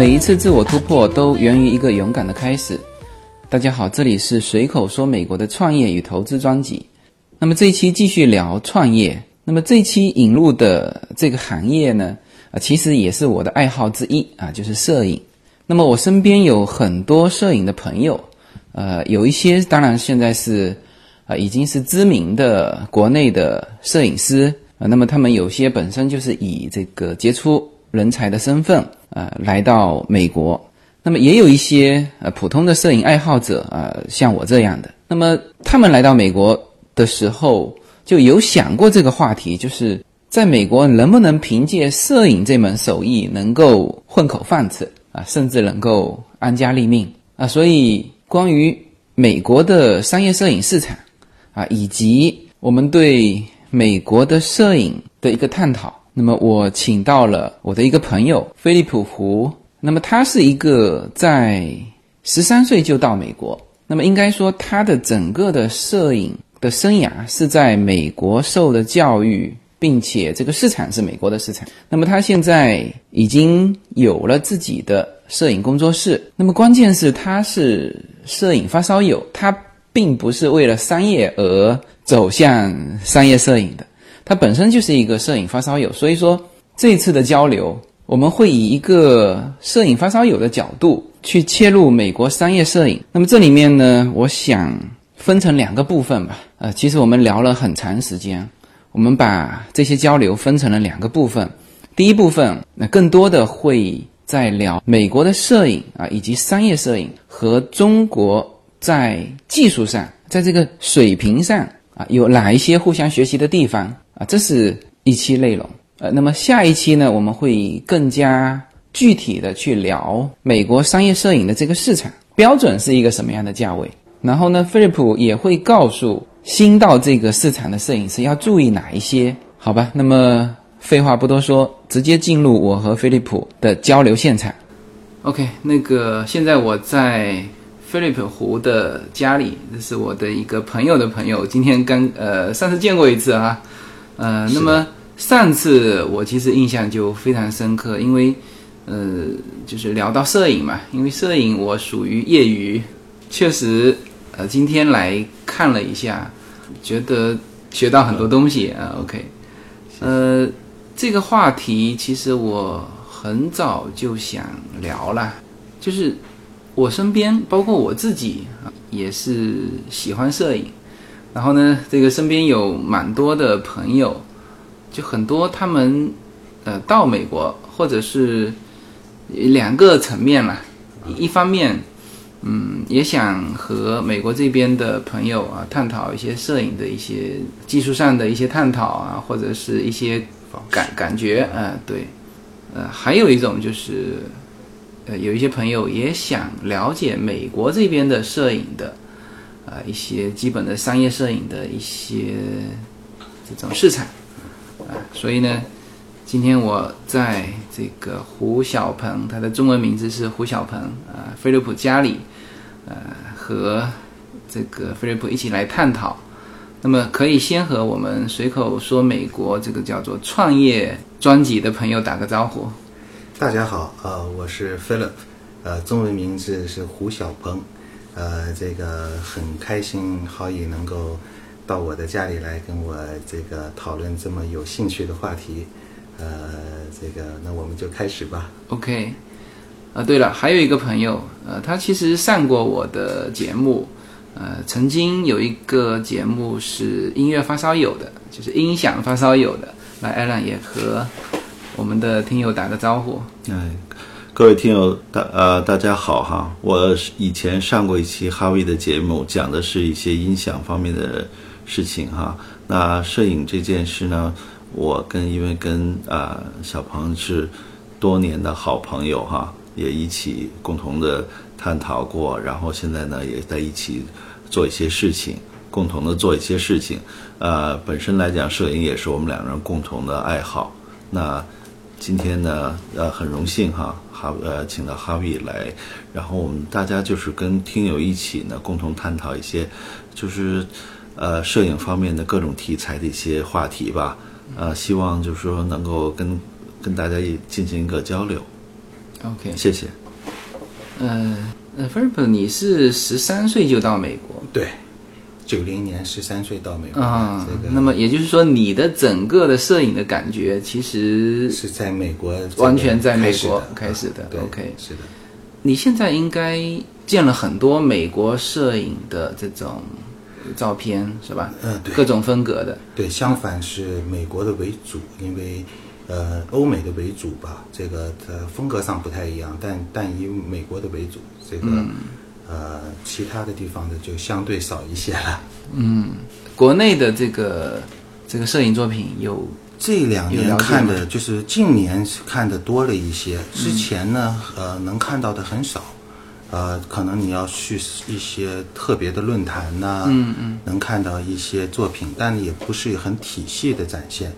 每一次自我突破都源于一个勇敢的开始。大家好，这里是随口说美国的创业与投资专辑。那么这一期继续聊创业。那么这一期引入的这个行业呢，啊，其实也是我的爱好之一啊，就是摄影。那么我身边有很多摄影的朋友，呃，有一些当然现在是啊，已经是知名的国内的摄影师啊。那么他们有些本身就是以这个杰出人才的身份呃来到美国。那么也有一些呃普通的摄影爱好者啊，像我这样的。那么他们来到美国的时候，就有想过这个话题，就是在美国能不能凭借摄影这门手艺能够混口饭吃啊，甚至能够安家立命啊。所以关于美国的商业摄影市场啊，以及我们对美国的摄影的一个探讨，那么我请到了我的一个朋友菲利普胡。那么他是一个在十三岁就到美国，那么应该说他的整个的摄影的生涯是在美国受的教育，并且这个市场是美国的市场。那么他现在已经有了自己的摄影工作室。那么关键是他是摄影发烧友，他并不是为了商业而走向商业摄影的，他本身就是一个摄影发烧友。所以说这次的交流。我们会以一个摄影发烧友的角度去切入美国商业摄影。那么这里面呢，我想分成两个部分吧。呃，其实我们聊了很长时间，我们把这些交流分成了两个部分。第一部分，那更多的会在聊美国的摄影啊，以及商业摄影和中国在技术上，在这个水平上啊，有哪一些互相学习的地方啊？这是一期内容。呃，那么下一期呢，我们会更加具体的去聊美国商业摄影的这个市场标准是一个什么样的价位。然后呢，菲利普也会告诉新到这个市场的摄影师要注意哪一些，好吧？那么废话不多说，直接进入我和菲利普的交流现场。OK，那个现在我在菲利普湖的家里，这是我的一个朋友的朋友，今天刚呃上次见过一次啊，呃，那么。上次我其实印象就非常深刻，因为，呃，就是聊到摄影嘛，因为摄影我属于业余，确实，呃，今天来看了一下，觉得学到很多东西啊。OK，呃，这个话题其实我很早就想聊了，就是我身边包括我自己啊，也是喜欢摄影，然后呢，这个身边有蛮多的朋友。就很多他们，呃，到美国或者是两个层面了，一方面，嗯，也想和美国这边的朋友啊探讨一些摄影的一些技术上的一些探讨啊，或者是一些感感觉，呃，对，呃，还有一种就是，呃，有一些朋友也想了解美国这边的摄影的，啊，一些基本的商业摄影的一些这种市场啊。所以呢，今天我在这个胡小鹏，他的中文名字是胡小鹏啊，菲利普家里，呃，和这个菲利普一起来探讨。那么，可以先和我们随口说美国这个叫做创业专辑的朋友打个招呼。大家好，呃，我是 Philip，呃，中文名字是胡小鹏，呃，这个很开心，好以能够。到我的家里来跟我这个讨论这么有兴趣的话题，呃，这个那我们就开始吧。OK，啊，对了，还有一个朋友，呃，他其实上过我的节目，呃，曾经有一个节目是音乐发烧友的，就是音响发烧友的。来，Alan 也和我们的听友打个招呼。哎，各位听友，大呃大家好哈，我以前上过一期哈维的节目，讲的是一些音响方面的。事情哈，那摄影这件事呢，我跟因为跟啊小鹏是多年的好朋友哈，也一起共同的探讨过，然后现在呢也在一起做一些事情，共同的做一些事情。呃，本身来讲，摄影也是我们两个人共同的爱好。那今天呢，呃，很荣幸哈，哈呃，请到哈维来，然后我们大家就是跟听友一起呢，共同探讨一些，就是。呃，摄影方面的各种题材的一些话题吧，呃，希望就是说能够跟跟大家也进行一个交流。OK，谢谢。呃呃 l i p 你是十三岁就到美国对，九零年十三岁到美国，啊、这个那么也就是说，你的整个的摄影的感觉，其实是在美国完全在美国开始的对 OK 是的，你现在应该见了很多美国摄影的这种照片，是吧？嗯对各种风格的。对，相反是美国的为主，因为呃欧美的为主吧，这个呃风格上不太一样，但但以美国的为主，这个、嗯呃其他的地方的就相对少一些了。嗯国内的这个这个摄影作品有这两年看的就是近年是看的多了一些，之前呢，呃，能看到的很少，呃，可能你要去一些特别的论坛呐、嗯嗯，能看到一些作品，但也不是很体系的展现，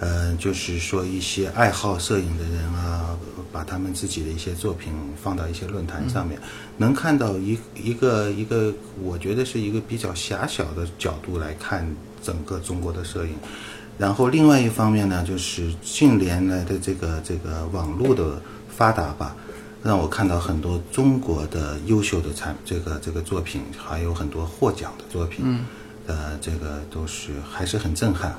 呃，就是说一些爱好摄影的人啊，把他们自己的一些作品放到一些论坛上面，能看到一一个一个，我觉得是一个比较狭小的角度来看整个中国的摄影。然后另外一方面呢，就是近年来的这个这个网络的发达吧，让我看到很多中国的优秀的产这个这个作品，还有很多获奖的作品，嗯，呃，这个都是还是很震撼。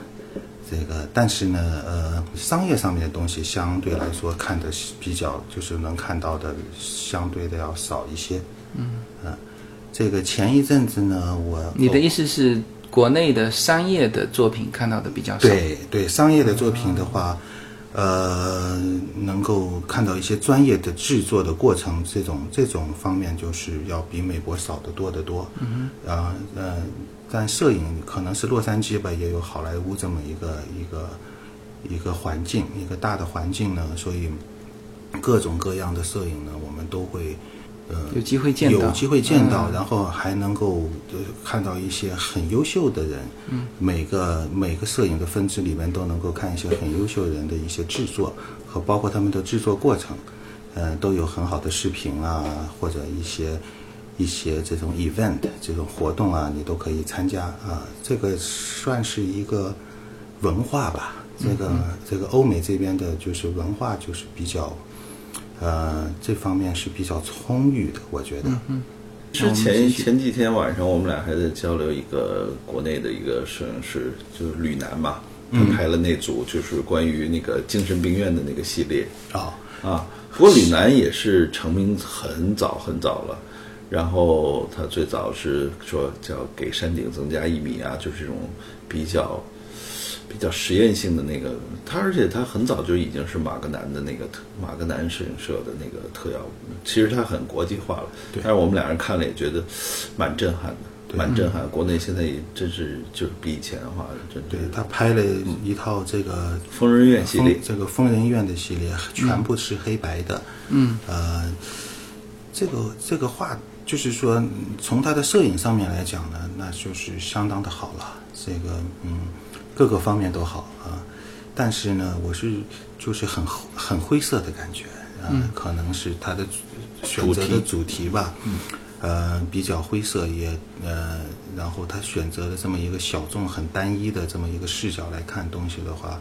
这个，但是呢，呃，商业上面的东西相对来说看的是比较，就是能看到的相对的要少一些。嗯，这个前一阵子呢，我你的意思是国内的商业的作品看到的比较少？对对，商业的作品的话，呃，能够看到一些专业的制作的过程，这种这种方面就是要比美国少得多得多。嗯啊呃，但摄影可能是洛杉矶吧，也有好莱坞这么一个一个一个环境，一个大的环境呢，所以各种各样的摄影呢，我们都会。呃，有机会见到有机会见到，嗯然后还能够呃看到一些很优秀的人，嗯，每个每个摄影的分支里面都能够看一些很优秀人的一些制作和包括他们的制作过程，呃，都有很好的视频啊，或者一些一些这种 event 这种活动啊，你都可以参加啊，这个算是一个文化吧。这个、这个欧美这边的就是文化就是比较。呃，这方面是比较充裕的，我觉得。嗯之前前几天晚上，我们俩还在交流一个国内的一个摄影师，就是吕楠嘛，他拍了那组就是关于那个精神病院的那个系列哦，啊。不过吕楠也是成名很早很早了，然后他最早是说叫给山顶增加一米啊，就是这种比较比较实验性的那个。他而且他很早就已经是马格南的那个特马格南摄影社的那个特邀，其实他很国际化了。对但是我们俩人看了也觉得蛮震撼的，蛮震撼。国内现在也真是就是比以前的话，真对的他拍了一套这个疯人院系列这个疯人院的系列，全部是黑白的。嗯，呃，这个这个画就是说，嗯从他的摄影上面来讲呢，那就是相当的好了。这个嗯，各个方面都好啊。但是呢，我是就是很很灰色的感觉，嗯，可能是他的选择的主题吧，嗯，呃，比较灰色也呃，然后他选择了这么一个小众、很单一的这么一个视角来看东西的话，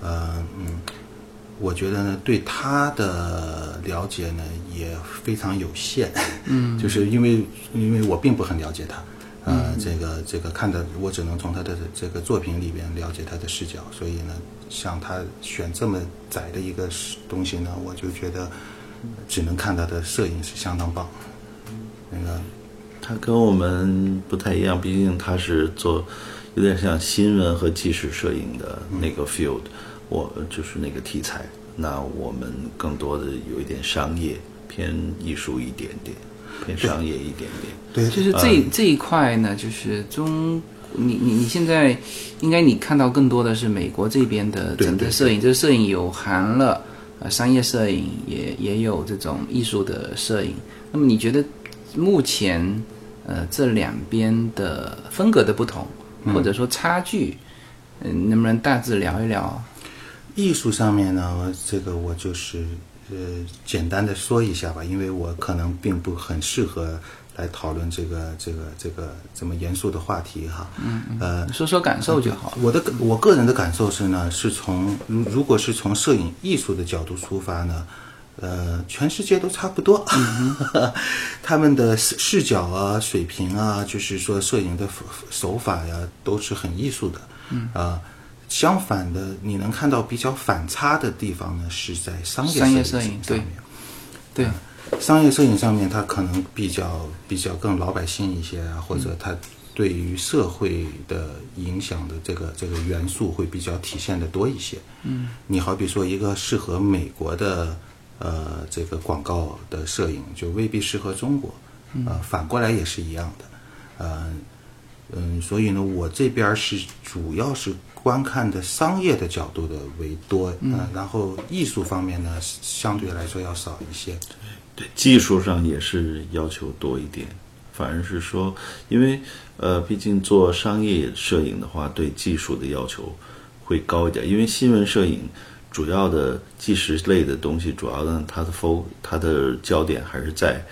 呃，嗯，我觉得呢，对他的了解呢也非常有限，嗯，就是因为因为我并不很了解他。呃，这个这个看的，我只能从他的这个作品里边了解他的视角，所以呢，像他选这么窄的一个东西呢，我就觉得只能看他的摄影是相当棒。那个他跟我们不太一样，毕竟他是做有点像新闻和纪实摄影的那个 field，、我就是那个题材。那我们更多的有一点商业，偏艺术一点点，偏商业一点点。对，就是这、这一块呢，就是中，你你你现在应该你看到更多的是美国这边的整个摄影，这个摄影有含了呃商业摄影，也也有这种艺术的摄影。那么你觉得目前呃这两边的风格的不同，或者说差距，嗯、能不能大致聊一聊？艺术上面呢，这个我就是呃简单的说一下吧，因为我可能并不很适合来讨论这个这个这个这么严肃的话题哈。嗯呃，说说感受就好。我的我个人的感受是呢，是从如如果是从摄影艺术的角度出发呢，呃，全世界都差不多，他们的视视角啊、水平啊，就是说摄影的手法呀，都是很艺术的。嗯啊，相反的，你能看到比较反差的地方呢，是在商业商业摄摄影上面。对，商业摄影上面，它可能比较比较更老百姓一些啊，或者它对于社会的影响的这个这个元素会比较体现的多一些。嗯，你好比说一个适合美国的呃这个广告的摄影，就未必适合中国。呃，反过来也是一样的。呃，嗯，所以呢，我这边是主要是观看的商业的角度的为多，嗯、然后艺术方面呢，相对来说要少一些。对，技术上也是要求多一点，反而是说，因为呃，毕竟做商业摄影的话，对技术的要求会高一点，因为新闻摄影主要的纪实类的东西，主要呢，它的 fo 它的焦点还是在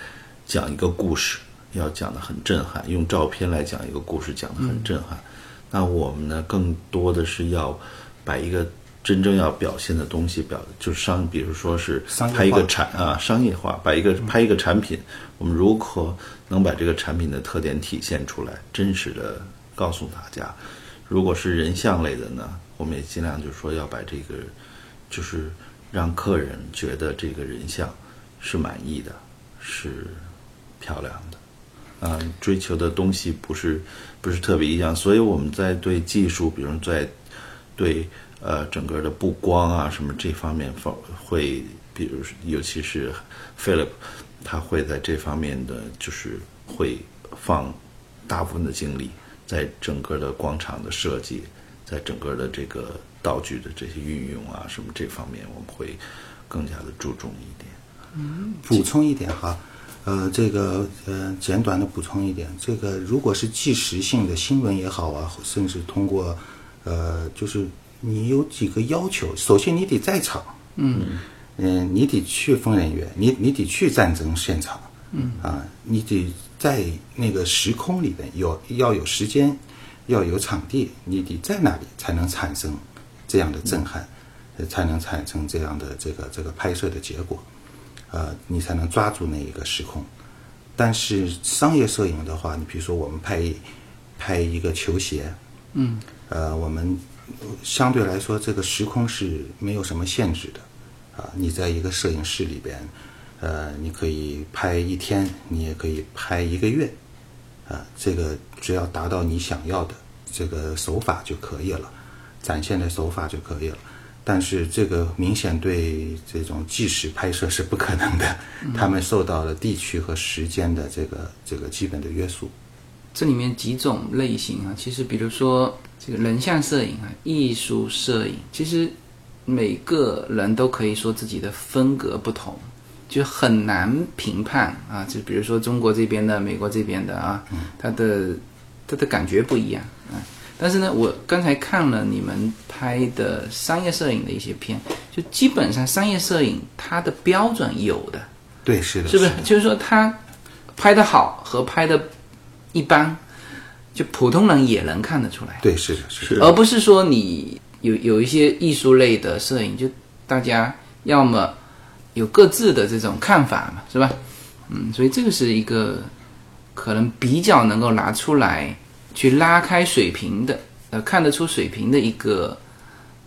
讲一个故事。要讲的很震撼，用照片来讲一个故事，讲的很震撼。那我们呢，更多的是要把一个真正要表现的东西表，就是商，比如说是拍一个产啊，商业化，把一个拍一个产品，我们如何能把这个产品的特点体现出来，真实的告诉大家。如果是人像类的呢，我们也尽量就是说要把这个，就是让客人觉得这个人像是满意的，是漂亮的。啊，追求的东西不是不是特别一样，所以我们在对技术，比如在对呃整个的布光啊什么这方面放，会比如尤其是 Philip，他会在这方面的就是会放大部分的精力在整个的广场的设计，在整个的这个道具的这些运用啊什么这方面，我们会更加的注重一点。嗯，补充一点哈。呃，这个呃，简短的补充一点，这个如果是即时性的新闻也好啊，甚至通过，呃，就是你有几个要求，首先你得在场，嗯，嗯，你得去疯人院，你你得去战争现场，嗯，啊，你得在那个时空里边有要有时间，要有场地，你得在那里才能产生这样的震撼，才能产生这样的这个这个拍摄的结果。呃，你才能抓住那一个时空。但是商业摄影的话，你比如说我们拍拍一个球鞋，嗯，呃，我们相对来说这个时空是没有什么限制的。啊，你在一个摄影室里边，呃，你可以拍一天，你也可以拍一个月，啊，这个只要达到你想要的这个手法就可以了，展现的手法就可以了。但是这个明显对这种纪实拍摄是不可能的，他们受到了地区和时间的这个这个基本的约束。这里面几种类型啊，其实比如说这个人像摄影啊、艺术摄影，其实每个人都可以说自己的风格不同，就很难评判啊。就比如说中国这边的、美国这边的啊，他的他的感觉不一样啊。但是呢，我刚才看了你们拍的商业摄影的一些片，就基本上商业摄影它的标准有的，对，是的，是不是？就是说它拍的好和拍的一般，就普通人也能看得出来。对，是的，是的，而不是说你有有一些艺术类的摄影，就大家要么有各自的这种看法嘛，是吧？嗯，所以这个是一个可能比较能够拿出来。去拉开水平的，呃，看得出水平的一个，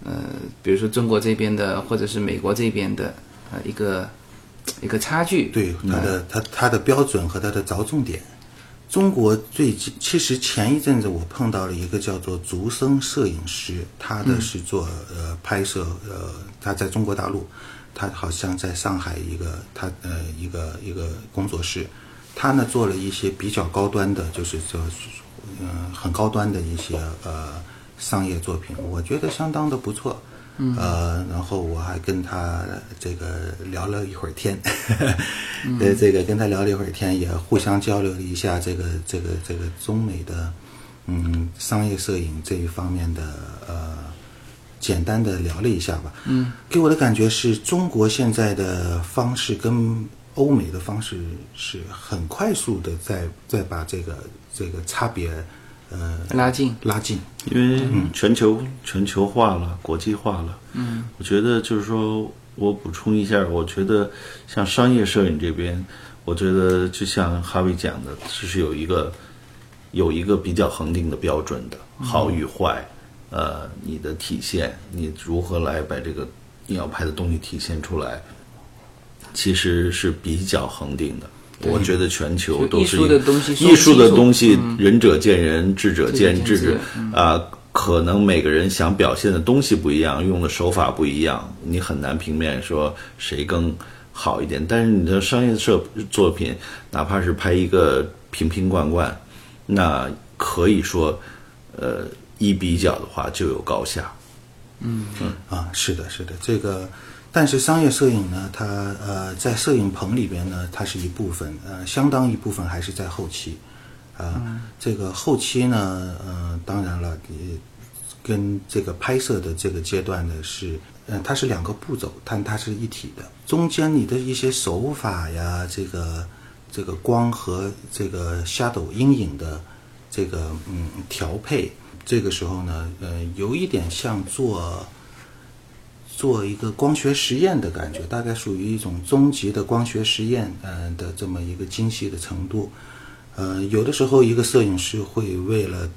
呃，比如说中国这边的，或者是美国这边的，呃，一个一个差距。对，它的它它的标准和它的着重点。中国最近其实前一阵子我碰到了一个叫做竹生摄影师，他的是做呃拍摄，呃，他在中国大陆，他好像在上海一个他呃一个一个工作室，他呢做了一些比较高端的，就是说。嗯，很高端的一些呃商业作品，我觉得相当的不错。嗯，呃，然后我还跟他这个聊了一会儿天，呃，这个跟他聊了一会儿天，也互相交流了一下这个这个这个中美的嗯商业摄影这一方面的呃简单的聊了一下吧。嗯，给我的感觉是中国现在的方式跟欧美的方式是很快速的在在把这个。这个差别，呃，拉近，拉近，因为全球全球化了，国际化了。嗯，我觉得就是说，我补充一下，我觉得像商业摄影这边，我觉得就像哈维讲的，这是有一个有一个比较恒定的标准的，好与坏，呃，你的体现，你如何来把这个你要拍的东西体现出来，其实是比较恒定的。我觉得全球都是艺术的东西艺术的东西，仁者见仁，智者见智啊。可能每个人想表现的东西不一样，用的手法不一样，你很难平面说谁更好一点。但是你的商业摄作品，哪怕是拍一个瓶瓶罐罐，那可以说，呃，一比较的话就有高下。嗯嗯啊，是的，是的，这个，但是商业摄影呢，它呃，在摄影棚里边呢，它是一部分，呃，相当一部分还是在后期，啊、这个后期呢，呃，当然了，也跟这个拍摄的这个阶段呢是，嗯、它是两个步骤，但它是一体的，中间你的一些手法呀，这个这个光和这个 shadow 阴影的这个嗯调配，这个时候呢，呃，有一点像做做一个光学实验的感觉，大概属于一种终极的光学实验，呃的这么一个精细的程度。呃，有的时候一个摄影师会为了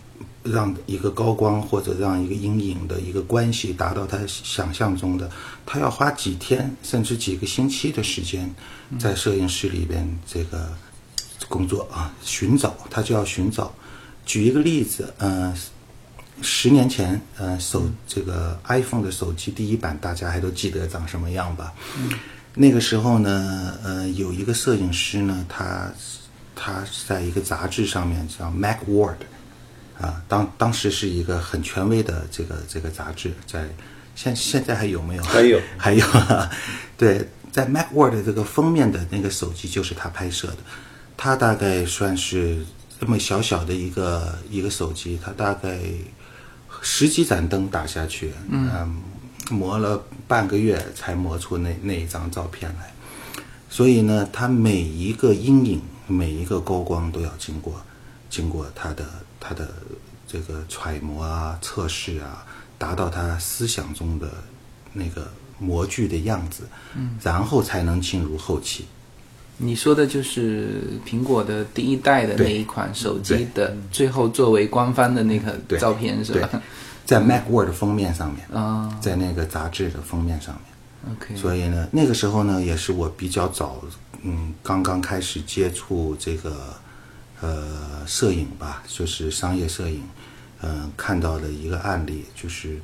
让一个高光或者让一个阴影的一个关系达到他想象中的，他要花几天甚至几个星期的时间在摄影室里边这个工作啊，寻找，他就要寻找。举一个例子，呃，十年前，呃，手这个 iPhone 的手机第一版，大家还都记得长什么样吧？那个时候呢，呃，有一个摄影师呢，他他是在一个杂志上面叫 MacWorld，啊，当当时是一个很权威的这个这个杂志，在现现在还有没有？还有 还有，对，在 MacWorld 这个封面的那个手机就是他拍摄的，他大概算是这么小小的一个一个手机，他大概十几盏灯打下去，嗯，磨了半个月才磨出那那一张照片来。所以呢，它每一个阴影、每一个高光都要经过经过他的他的这个揣摩啊、测试啊，达到他思想中的那个模具的样子，嗯，然后才能进入后期。你说的就是苹果的第一代的那一款手机的最后作为官方的那个照片是吧？，在 MacWorld 的封面上面，啊在那个杂志的封面上面。，OK，所以呢，那个时候呢，也是我比较早，嗯，刚刚开始接触这个呃摄影吧，就是商业摄影，嗯、看到的一个案例，就是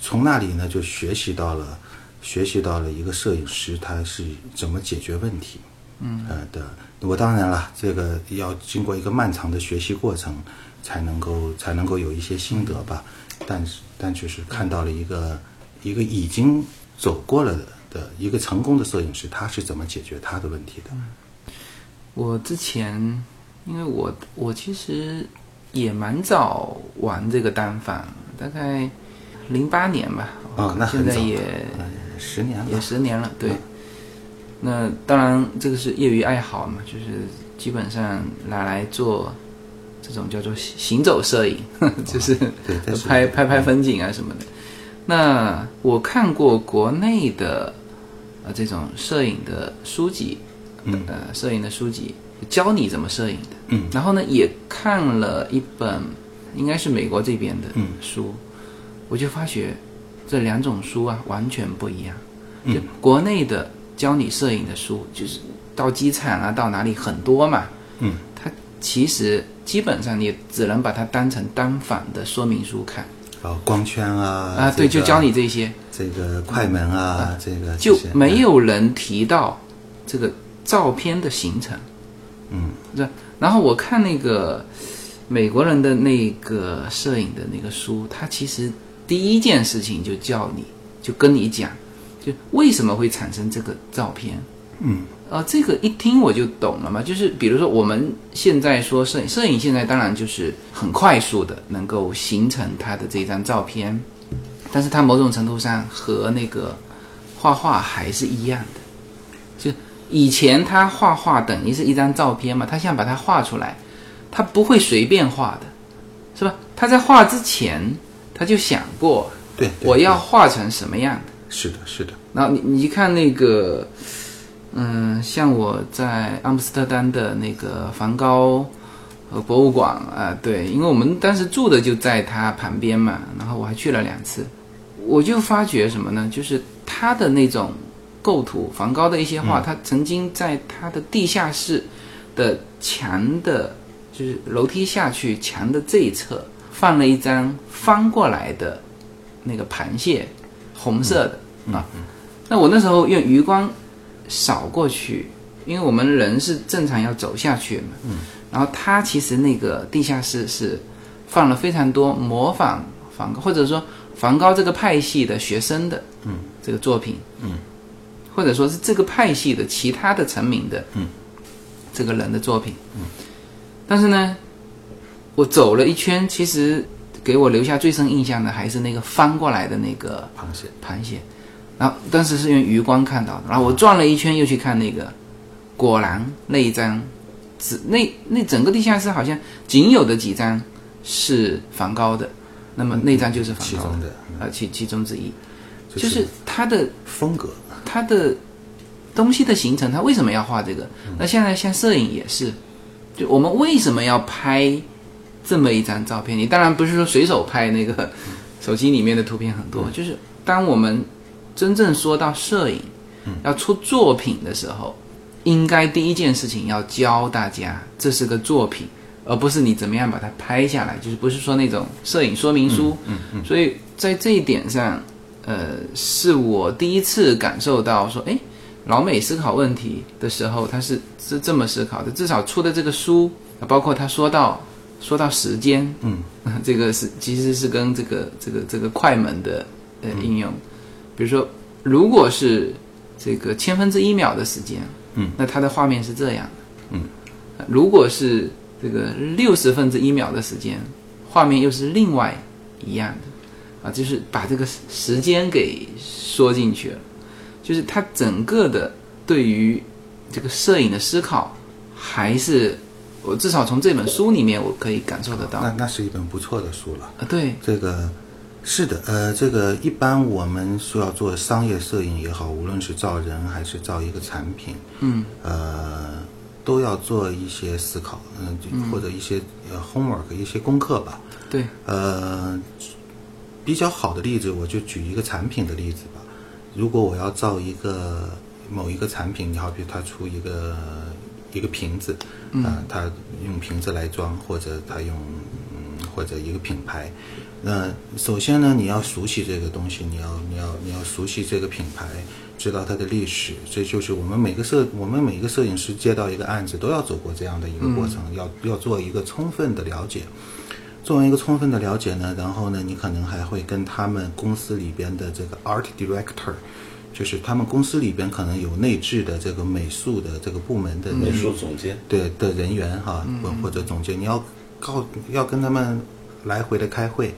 从那里呢就学习到了，学习到了一个摄影师他是怎么解决问题，嗯，呃的。我当然了，这个要经过一个漫长的学习过程，才能够才能够有一些心得吧。但是，但却是看到了一个一个已经走过了的的一个成功的摄影师，他是怎么解决他的问题的？我之前因为我我其实也蛮早玩这个单反，大概零八年吧，哦那现在也呃十年了也，十年了，对。嗯那当然，这个是业余爱好嘛，就是基本上拿来做这种叫做行走摄影，就是 拍拍拍风景啊什么的。那我看过国内的呃这种摄影的书籍，嗯呃摄影的书籍教你怎么摄影的，嗯然后呢也看了一本应该是美国这边的嗯书，我就发觉这两种书啊完全不一样。嗯就国内的教你摄影的书，就是到机场啊，到哪里很多嘛，嗯，它其实基本上你只能把它当成单反的说明书看。啊，光圈啊啊，对，就教你这些，这个快门啊，这个就没有人提到这个照片的形成，嗯。是吧？然后我看那个美国人的那个摄影的那个书，他其实第一件事情就叫你，就跟你讲，就为什么会产生这个照片。嗯呃，这个一听我就懂了嘛，就是比如说我们现在说摄影，摄影现在当然就是很快速的能够形成它的这张照片，但是它某种程度上和那个画画还是一样的，就以前他画画等于是一张照片嘛，他想把它画出来，他不会随便画的，是吧？他在画之前他就想过对，对我要画成什么样的。是的，是的，然后你你一看那个，嗯，像我在阿姆斯特丹的那个梵高呃博物馆啊、对，因为我们当时住的就在它旁边嘛，然后我还去了两次，我就发觉什么呢？就是他的那种构图，梵高的一些画，他曾经在他的地下室的墙的，就是楼梯下去墙的这一侧放了一张翻过来的那个螃蟹，红色的、啊。那我那时候用余光扫过去，因为我们人是正常要走下去嘛。嗯。然后他其实那个地下室是放了非常多模仿梵高，或者说梵高这个派系的学生的，嗯，这个作品，嗯，或者说是这个派系的其他的成名的，嗯，这个人的作品，嗯。但是呢，我走了一圈，其实给我留下最深印象的还是那个翻过来的那个螃蟹，螃蟹，然后当时是用余光看到的，然后我转了一圈又去看那个，果然那一张，只那那整个地下室好像仅有的几张是梵高的，那么那张就是梵高其中的啊其其中之一，就就是是他的风格，他的东西的形成，他为什么要画这个？那现在像摄影也是，就我们为什么要拍这么一张照片？你当然不是说随手拍那个手机里面的图片很多，就是当我们真正说到摄影，要出作品的时候，应该第一件事情要教大家这是个作品，而不是你怎么样把它拍下来，就是不是说那种摄影说明书。嗯嗯。所以在这一点上，呃，是我第一次感受到说，哎，老美思考问题的时候，他是是这么思考的。至少出的这个书，包括他说到说到时间，嗯，这个是其实是跟这个这个这个快门的呃应用，比如说，如果是这个千分之一秒的时间，嗯，那它的画面是这样的，嗯。呃，如果是这个六十分之一秒的时间，画面又是另外一样的，啊，就是把这个时间给缩进去了，就是它整个的对于这个摄影的思考，还是我至少从这本书里面我可以感受得到，那啊，那是一本不错的书了。啊对，这个是的，呃，这个一般我们说要做商业摄影也好，无论是造人还是造一个产品，嗯，呃，都要做一些思考，嗯、就或者一些呃 homework 一些功课吧。对，呃，比较好的例子，我就举一个产品的例子吧。如果我要造一个某一个产品，你好比它出一个一个瓶子，啊、它用瓶子来装，或者它用嗯或者一个品牌，那首先呢，你要熟悉这个东西，你要你要你要熟悉这个品牌，知道它的历史，这就是我们每个摄我们每一个摄影师接到一个案子都要走过这样的一个过程，要要做一个充分的了解。做完一个充分的了解呢，然后呢，你可能还会跟他们公司里边的这个 art director，就是他们公司里边可能有内置的这个美术的这个部门的美术总监，对的人员哈，或或者总监，你要告要跟他们来回的开会，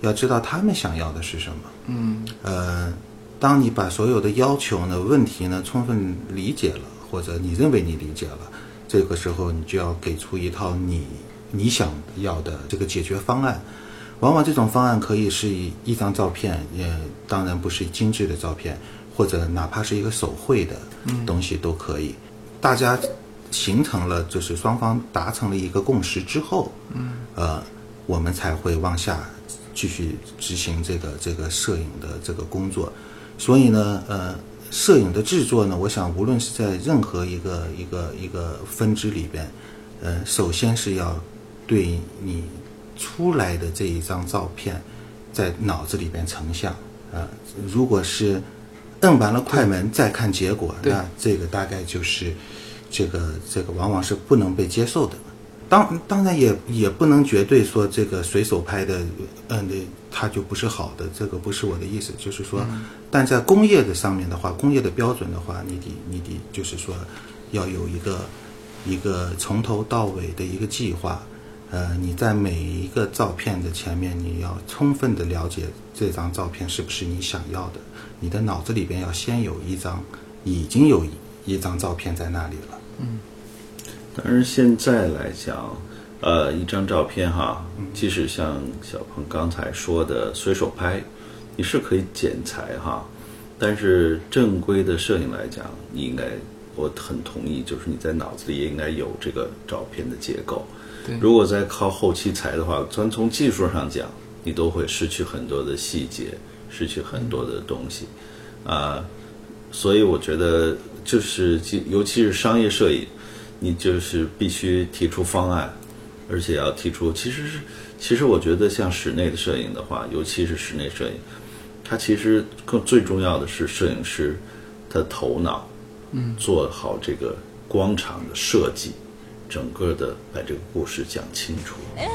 要知道他们想要的是什么。嗯呃，当你把所有的要求呢、问题呢充分理解了，或者你认为你理解了，这个时候你就要给出一套你你想要的这个解决方案。往往这种方案可以是一一张照片，也当然不是精致的照片，或者哪怕是一个手绘的东西都可以。大家形成了，就是双方达成了一个共识之后，嗯，呃，我们才会往下继续执行这个这个摄影的这个工作。所以呢，呃，摄影的制作呢，我想无论是在任何一个一个一个分支里边，呃，首先是要对你出来的这一张照片，在脑子里边成像。呃，如果是摁完了快门再看结果，那这个大概就是这个这个往往是不能被接受的。当当然也也不能绝对说这个随手拍的，嗯，那它就不是好的，这个不是我的意思，就是说，但在工业的上面的话，工业的标准的话，你得你得就是说，要有一个一个从头到尾的一个计划，呃，你在每一个照片的前面，你要充分的了解这张照片是不是你想要的，你的脑子里边要先有一张，已经有一一张照片在那里了。但是现在来讲，呃，一张照片哈，即使像小鹏刚才说的随手拍，你是可以剪裁哈，但是正规的摄影来讲，你应该，我很同意，就是你在脑子里也应该有这个照片的结构。对。如果再靠后期裁的话，咱从技术上讲，你都会失去很多的细节，失去很多的东西，啊、所以我觉得就是其尤其是商业摄影，你就是必须提出方案，而且要提出，其实是其实我觉得像室内的摄影的话，尤其是室内摄影，它其实更最重要的是摄影师的头脑，嗯，做好这个光场的设计，整个的把这个故事讲清楚。And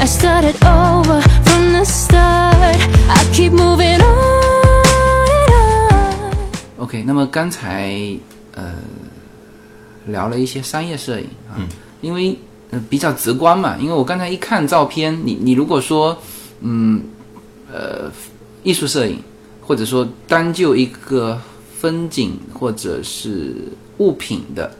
I started over from the start. I keep moving on and on. OK，那么刚才呃聊了一些商业摄影，嗯、因为呃比较直观嘛，因为我刚才一看照片，你你如果说嗯呃艺术摄影，或者说单就一个风景或者是物品的。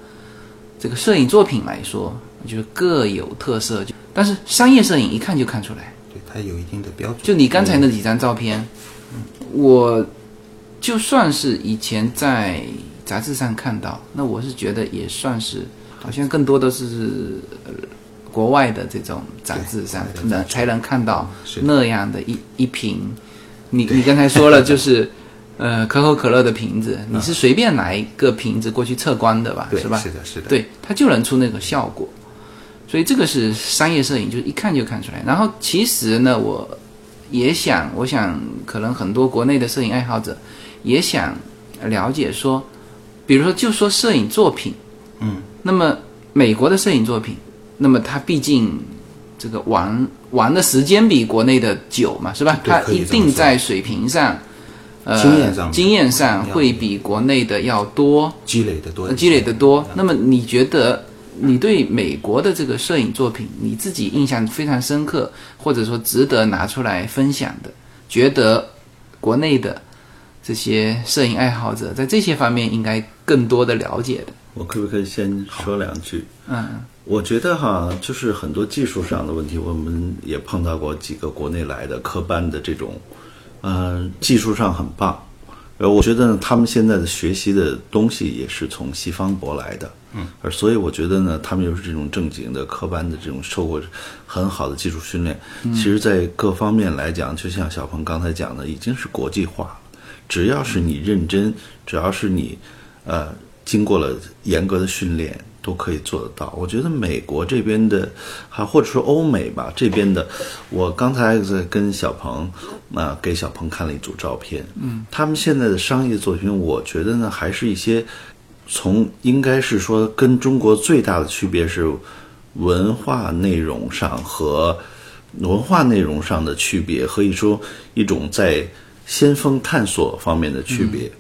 这个摄影作品来说，就是各有特色，就但是商业摄影一看就看出来。对，它有一定的标准。就你刚才那几张照片，我就算是以前在杂志上看到，那我是觉得也算是，好像更多的是呃国外的这种杂志上对国外的杂志能才能看到那样的一一瓶。你你刚才说了，就是呃可口可乐的瓶子，你是随便拿一个瓶子过去测光的吧？是吧？是的是的对，它就能出那个效果。所以这个是商业摄影，就是一看就看出来。然后其实呢，我也想，我想可能很多国内的摄影爱好者也想了解说，比如说就说摄影作品，嗯，那么美国的摄影作品，那么它毕竟这个玩玩的时间比国内的久嘛，是吧？它一定在水平上。呃，经验上经验上会比国内的要多，积累的多积累的多。那么你觉得你对美国的这个摄影作品，你自己印象非常深刻，或者说值得拿出来分享的，觉得国内的这些摄影爱好者在这些方面应该更多的了解的？我可不可以先说两句？嗯，我觉得哈，就是很多技术上的问题，我们也碰到过几个国内来的科班的这种，嗯、技术上很棒。呃，我觉得呢，他们现在的学习的东西也是从西方舶来的，嗯，而所以我觉得呢，他们又是这种正经的科班的这种受过很好的技术训练，其实，在各方面来讲，就像小鹏刚才讲的，已经是国际化了。只要是你认真，只要是你，呃，经过了严格的训练，都可以做得到。我觉得美国这边的，还或者说欧美吧这边的，我刚才在跟小鹏，啊、给小鹏看了一组照片，嗯，他们现在的商业作品，我觉得呢，还是一些从应该是说跟中国最大的区别是文化内容上和文化内容上的区别，可以说一种在先锋探索方面的区别。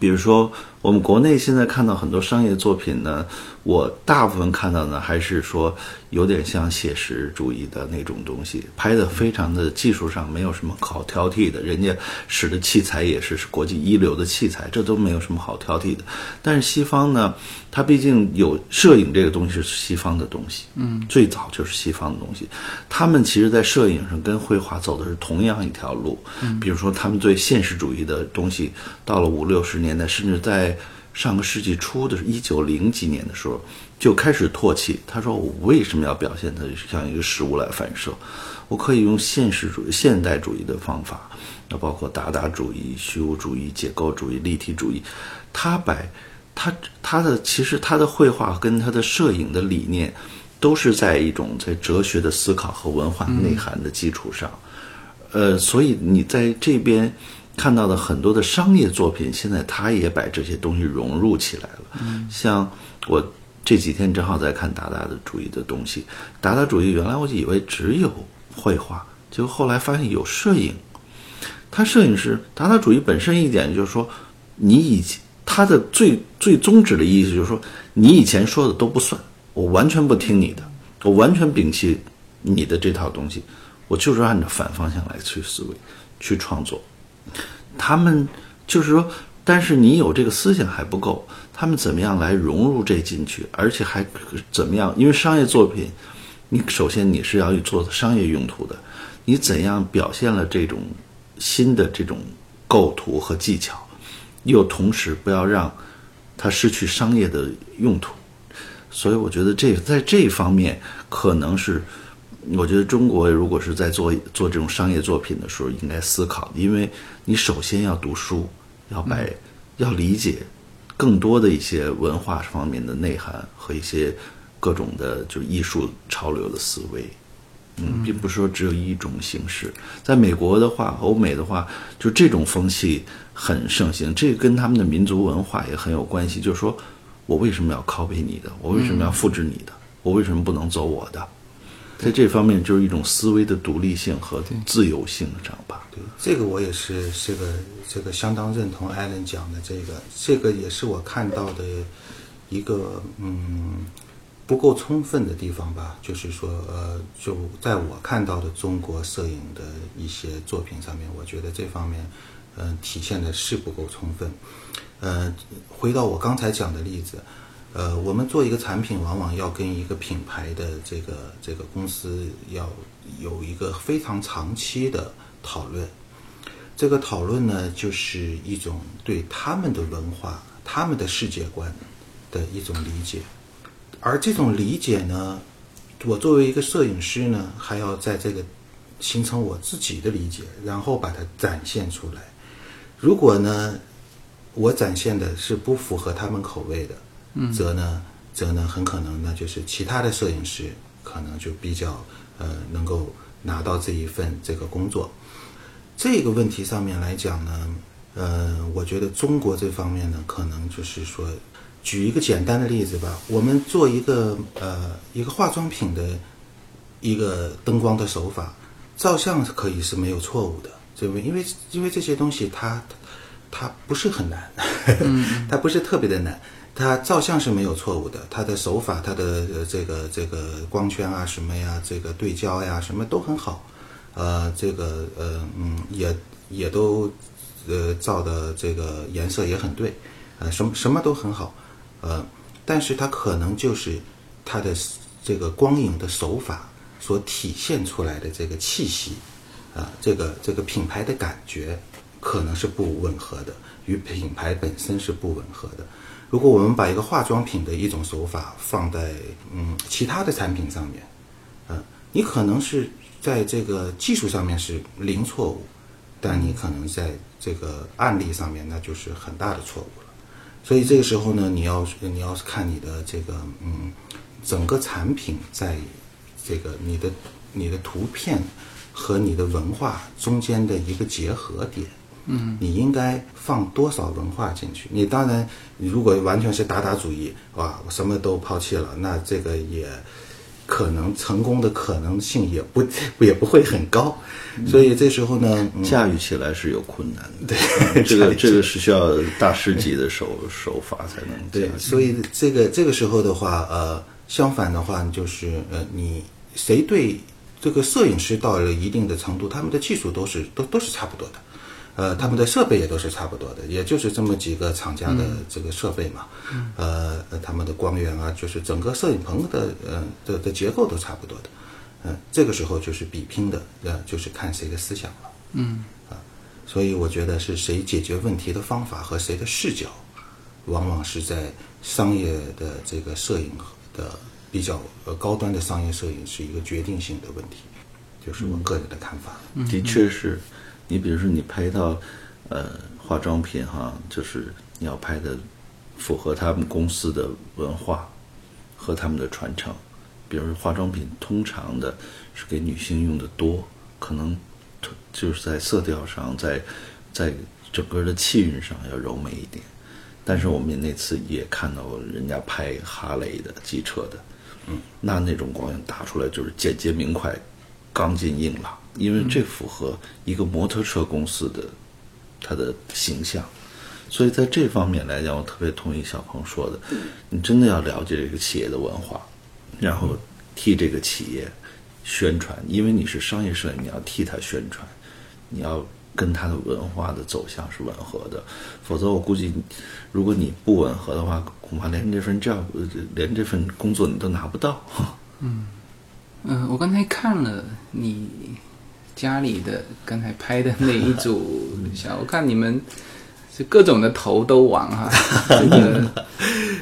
比如说，我们国内现在看到很多商业作品呢，我大部分看到呢还是说有点像写实主义的那种东西，拍的非常的技术上没有什么好挑剔的，人家使的器材也是国际一流的器材，这都没有什么好挑剔的。但是西方呢，它毕竟有摄影这个东西是西方的东西，嗯，最早就是西方的东西。他们其实，在摄影上跟绘画走的是同样一条路。嗯，比如说，他们对现实主义的东西，到了五六十年代，甚至在上个世纪初的一九零几年的时候，就开始唾弃。他说：“我为什么要表现它像一个实物来反射？我可以用现实主义、现代主义的方法，那包括达达主义、虚无主义、解构主义、立体主义，他把他他的其实他的绘画跟他的摄影的理念，都是在一种在哲学的思考和文化内涵的基础上。呃，所以你在这边看到的很多的商业作品，现在他也把这些东西融入起来了。像我这几天正好在看达达的主义的东西，达达主义原来我以为只有绘画，结果后来发现有摄影。他摄影师达达主义本身一点就是说，你以前他的最最宗旨的意思就是说，你以前说的都不算，我完全不听你的，我完全摒弃你的这套东西，我就是按照反方向来去思维，去创作。他们就是说，但是你有这个思想还不够，他们怎么样来融入这进去，而且还怎么样？因为商业作品，你首先你是要去做商业用途的，你怎样表现了这种新的这种构图和技巧，又同时不要让它失去商业的用途。所以我觉得这在这方面可能是，我觉得中国如果是在做做这种商业作品的时候，应该思考，因为你首先要读书，要把、要理解更多的一些文化方面的内涵和一些各种的就艺术潮流的思维。嗯，并不是说只有一种形式。在美国的话，欧美的话，就这种风气很盛行，这跟他们的民族文化也很有关系。就是说我为什么要 copy 你的？我为什么要复制你的？我为什么不能走我的？在这方面，就是一种思维的独立性和自由性，这样吧。对，这个我也是这个这个相当认同艾伦讲的这个，这个也是我看到的一个嗯不够充分的地方吧。就是说，呃，就在我看到的中国摄影的一些作品上面，我觉得这方面嗯、呃体现的是不够充分。呃，回到我刚才讲的例子，呃，我们做一个产品，往往要跟一个品牌的这个这个公司要有一个非常长期的讨论。这个讨论呢，就是一种对他们的文化、他们的世界观的一种理解，而这种理解呢，我作为一个摄影师呢，还要在这个形成我自己的理解，然后把它展现出来。如果呢，我展现的是不符合他们口味的，嗯，则呢，则呢，很可能呢，就是其他的摄影师可能就比较呃能够拿到这一份这个工作。这个问题上面来讲呢，呃，我觉得中国这方面呢，可能就是说，举一个简单的例子吧，我们做一个呃一个化妆品的一个灯光的手法，照相可以是没有错误的，对不对？因为因为这些东西它它不是很难，它不是特别的难。它照相是没有错误的，它的手法、它的呃这个这个光圈啊什么呀，这个对焦呀什么都很好，呃，这个呃嗯也也都呃照的这个颜色也很对，呃什么什么都很好，呃，但是它可能就是它的这个光影的手法所体现出来的这个气息，啊、这个这个品牌的感觉可能是不吻合的，与品牌本身是不吻合的。如果我们把一个化妆品的一种手法放在嗯其他的产品上面，嗯、你可能是在这个技术上面是零错误，但你可能在这个案例上面那就是很大的错误了。所以这个时候呢，你要你要是看你的这个嗯整个产品在这个你的你的图片和你的文化中间的一个结合点。嗯，你应该放多少文化进去？你当然，你如果完全是打打主意，哇，我什么都抛弃了，那这个也可能成功的可能性也不也不会很高。所以这时候呢，嗯、驾驭起来是有困难的。对 这个这个是需要大师级的手手法才能对所以这个这个时候的话，呃，相反的话就是呃，你谁对这个摄影师到了一定的程度，他们的技术都是都都是差不多的，呃，他们的设备也都是差不多的，也就是这么几个厂家的这个设备嘛，呃，呃他们的光源啊，就是整个摄影棚的呃的的结构都差不多的，嗯、这个时候就是比拼的，呃，就是看谁的思想了。嗯。啊，所以我觉得是谁解决问题的方法和谁的视角，往往是在商业的这个摄影的比较呃高端的商业摄影是一个决定性的问题，就是我个人的看法。的确是，你比如说你拍一套呃化妆品哈，就是你要拍的符合他们公司的文化和他们的传承。比如说化妆品通常的是给女性用的多，可能就是在色调上，在在整个的气韵上要柔美一点。但是我们那次也看到人家拍哈雷的机车的，嗯，那那种光影打出来就是简洁明快、刚劲硬朗，因为这符合一个摩托车公司的它的形象。所以在这方面来讲，我特别同意小鹏说的，你真的要了解这个企业的文化，然后替这个企业宣传，因为你是商业摄影，你要替它宣传，你要跟它的文化的走向是吻合的，否则我估计，如果你不吻合的话，恐怕连这份 job，连这份工作你都拿不到。嗯、我刚才看了你家里的刚才拍的那一组小，我看你们是各种的头都玩哈，这个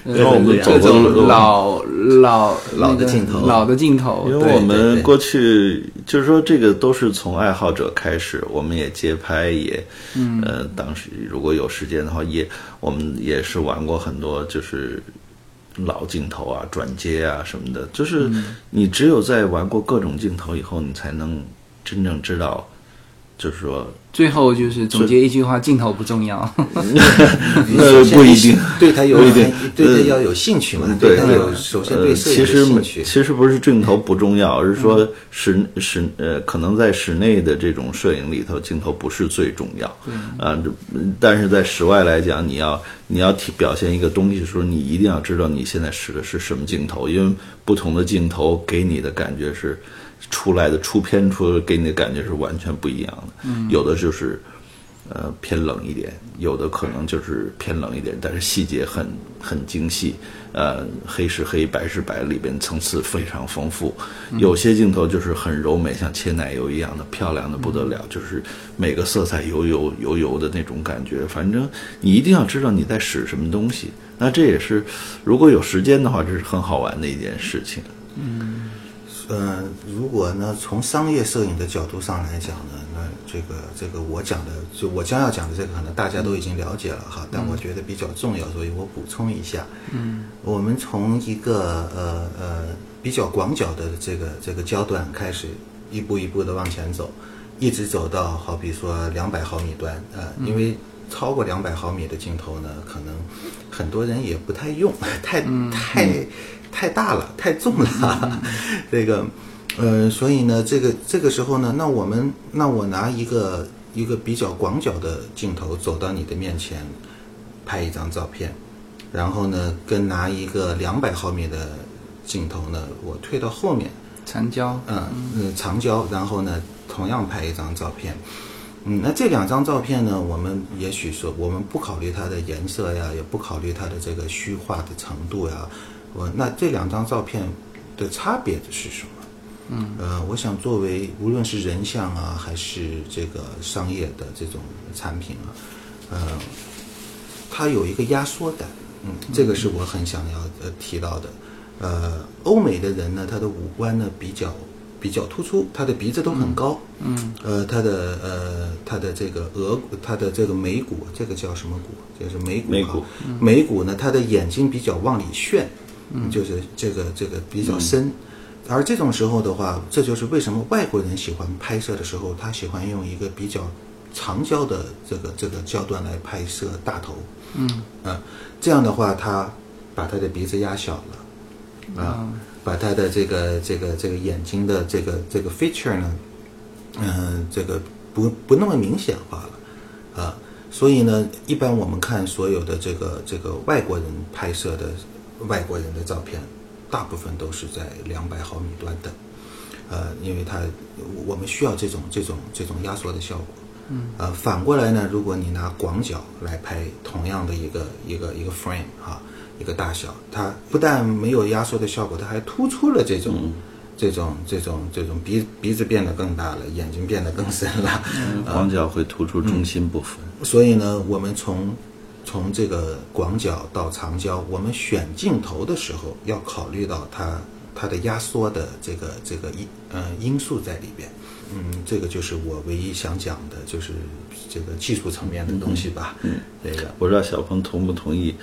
因为我们各种老老老的那个镜头。老的镜头，因为对我们对过去就是说，这个都是从爱好者开始，我们也街拍，也，嗯，呃，当时如果有时间的话，也我们也是玩过很多，就是老镜头啊、转接啊什么的。就是你只有在玩过各种镜头以后，你才能真正知道，就是说，最后就是总结一句话：镜头不重要。那不一定。对他有一定对他要有兴趣嘛，对他有首先对其实兴趣。其实不是镜头不重要，而是说室室呃，可能在室内的这种摄影里头，镜头不是最重要。啊，这但是在室外来讲，你要你要体表现一个东西的时候，你一定要知道你现在使的是什么镜头，因为不同的镜头给你的感觉是出来的出片出给你的感觉是完全不一样的。有的就是。呃，偏冷一点，有的可能就是偏冷一点，但是细节很很精细，呃，黑是黑，白是白，里边层次非常丰富。有些镜头就是很柔美，像切奶油一样的漂亮的不得了，就是每个色彩油油油油的那种感觉。反正你一定要知道你在使什么东西。那这也是如果有时间的话，这是很好玩的一件事情。呃，如果呢从商业摄影的角度上来讲呢，那这个这个我讲的，就我将要讲的这个，可能大家都已经了解了哈，但我觉得比较重要，所以我补充一下。嗯，我们从一个呃呃比较广角的这个这个焦段开始，一步一步的往前走，一直走到好比说两百毫米端，呃，因为超过两百毫米的镜头呢，可能很多人也不太用，太太太大了，太重了，这个，呃，所以呢，这个这个时候呢，那我们那我拿一个一个比较广角的镜头走到你的面前，拍一张照片，然后呢，跟拿一个两百毫米的镜头呢，我退到后面，长焦，嗯嗯，长焦，然后呢，同样拍一张照片。嗯，那这两张照片呢，我们也许说，我们不考虑它的颜色呀，也不考虑它的这个虚化的程度呀，我那这两张照片的差别是什么？嗯，呃，我想作为无论是人像啊，还是这个商业的这种产品啊，呃，它有一个压缩感，嗯，这个是我很想要呃提到的。呃，欧美的人呢，他的五官呢比较比较突出，他的鼻子都很高，嗯，呃，他的呃他的这个额他的这个眉骨，这个叫什么骨？就是眉骨、啊，眉骨。眉骨呢，他的眼睛比较往里炫，嗯，就是这个这个比较深。而这种时候的话，这就是为什么外国人喜欢拍摄的时候，他喜欢用一个比较长焦的这个这个焦段来拍摄大头。嗯。啊这样的话，他把他的鼻子压小了，啊，把他的这个这个这个眼睛的这个这个 feature 呢，嗯、这个不不那么明显化了，啊，所以呢，一般我们看所有的这个这个外国人拍摄的外国人的照片，大部分都是在两百毫米端的，呃，因为它我们需要这种这种这种压缩的效果。嗯，呃，反过来呢，如果你拿广角来拍同样的一个一个一个 frame 哈、一个大小，它不但没有压缩的效果，它还突出了这种、这种这种这种鼻鼻子变得更大了，眼睛变得更深了。广角会突出中心部分。所以呢，我们从从这个广角到长焦，我们选镜头的时候要考虑到它它的压缩的这个这个因呃因素在里边。嗯，这个就是我唯一想讲的，就是这个技术层面的东西吧。嗯，这个不知道小鹏同不同意？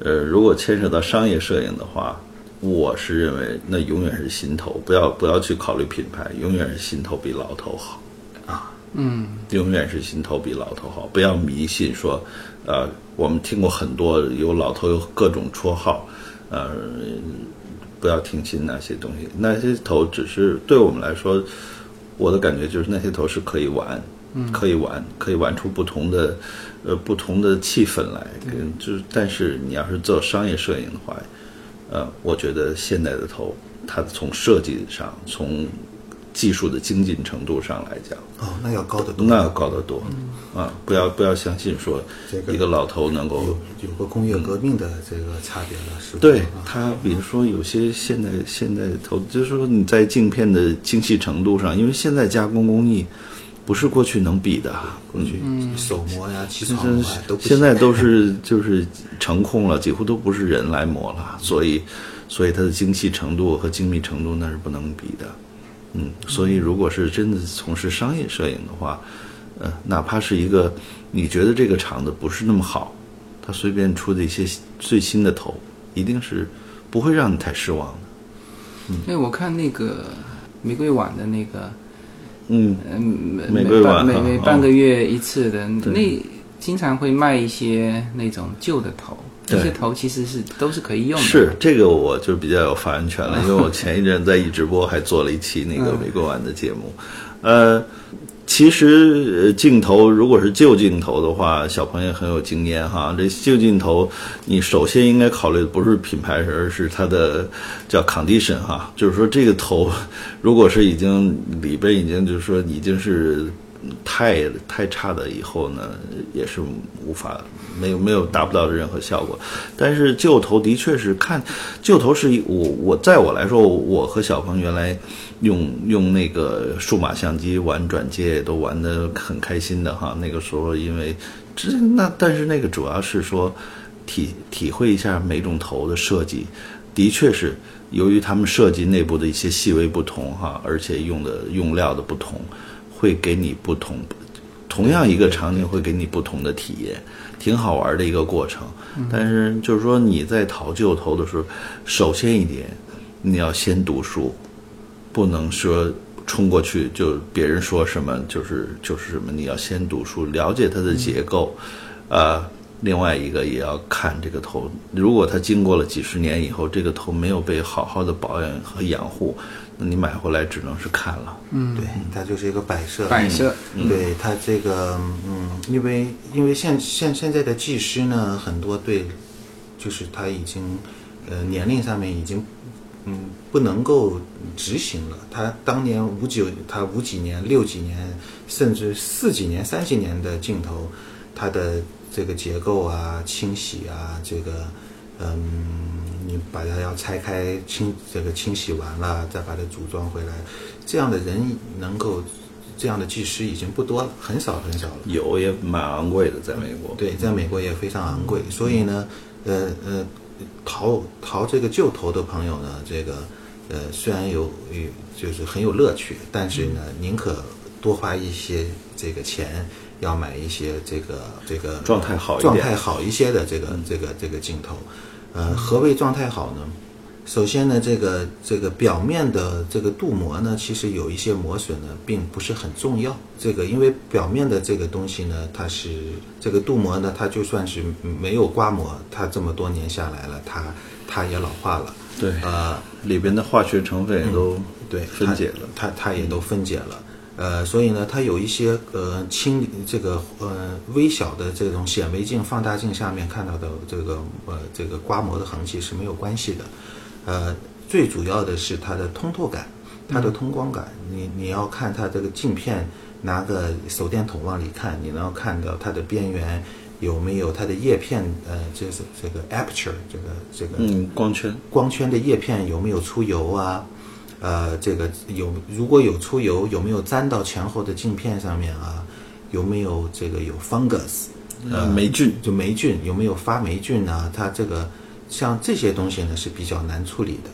呃，如果牵扯到商业摄影的话，我是认为那永远是新头，不要不要去考虑品牌，永远是新头比老头好啊。嗯，永远是新头比老头好，不要迷信说，呃，我们听过很多有老头有各种绰号，呃，不要听信那些东西，那些头只是对我们来说，我的感觉就是那些头是可以玩，可以玩，可以玩出不同的，呃，不同的气氛来，嗯，就是，但是你要是做商业摄影的话，呃，我觉得现在的头，它从设计上，从技术的精进程度上来讲，哦，那要高得多。那要高得多。啊，不要不要相信说这个一个老头能够有个工业革命的这个差别了，是吧？对他，比如说有些现在现在投，就是说你在镜片的精细程度上，因为现在加工工艺不是过去能比的，过去手磨呀、起就床啊是都现在都是就是成控了，几乎都不是人来磨了，所以所以它的精细程度和精密程度那是不能比的。嗯，所以如果是真的从事商业摄影的话，呃，哪怕是一个你觉得这个厂子不是那么好，他随便出的一些最新的头，一定是不会让你太失望的。因为我看那个玫瑰碗的那个，嗯，嗯，每玫瑰碗每每半个月一次的，那经常会卖一些那种旧的头，这些头其实是都是可以用的。是这个我就比较有发言权了，因为我前一阵在一直播还做了一期那个嗯美国玩的节目，呃。其实呃镜头如果是旧镜头的话，小朋友很有经验哈。这旧镜头，你首先应该考虑的不是品牌，而是它的叫 condition 哈，就是说这个头如果是已经里边已经就是说已经是太太差的以后呢，也是无法没有没有达不到任何效果。但是旧头的确是看旧头是我我在我来说，我和小鹏原来用用那个数码相机玩转接都玩得很开心的哈。那个时候因为这那但是那个主要是说体体会一下每种头的设计，的确是由于他们设计内部的一些细微不同哈，而且用的用料的不同，会给你不同。同样一个场景会给你不同的体验，挺好玩的一个过程。但是就是说你在淘旧头的时候，首先一点，你要先读书，不能说冲过去就别人说什么就是就是什么，你要先读书，了解它的结构，呃。另外一个也要看这个头，如果它经过了几十年以后，这个头没有被好好的保养和养护，那你买回来只能是看了。嗯对，它就是一个摆设。摆设，对它这个，嗯，因为因为现现现在的技师呢，很多对，就是他已经，呃，年龄上面已经，嗯，不能够执行了。他当年五九，他五几年、六几年，甚至四几年、三几年的镜头，它的这个结构啊、清洗啊，这个，嗯，你把它要拆开清这个清洗完了，再把它组装回来，这样的人能够。这样的技师已经不多了，很少很少了。有也蛮昂贵的，在美国。对，在美国也非常昂贵，所以呢，呃呃，淘淘这个旧头的朋友呢，这个呃虽然有有就是很有乐趣，但是呢，宁可多花一些这个钱，要买一些这个这个状态好状态好一些的这个这个这个镜头。呃，何谓状态好呢？首先呢，这个这个表面的这个镀膜呢，其实有一些磨损呢，并不是很重要。这个因为表面的这个东西呢，它是这个镀膜呢，它就算是没有刮膜，它这么多年下来了，它它也老化了。对呃，里边的化学成分也都对分解了。它它它也都分解了。呃，所以呢，它有一些呃轻这个呃微小的这种显微镜、放大镜下面看到的这个呃这个刮磨的痕迹是没有关系的。呃，最主要的是它的通透感，它的通光感。你你要看它这个镜片，拿个手电筒往里看，你能够看到它的边缘有没有它的叶片，呃，就是这个 aperture 这个这个嗯，光圈。光圈的叶片有没有出油啊？呃，这个有如果有出油，有没有粘到前后的镜片上面啊？有没有这个有 fungus？呃，霉菌。就霉菌有没有发霉菌啊？它这个像这些东西呢是比较难处理的。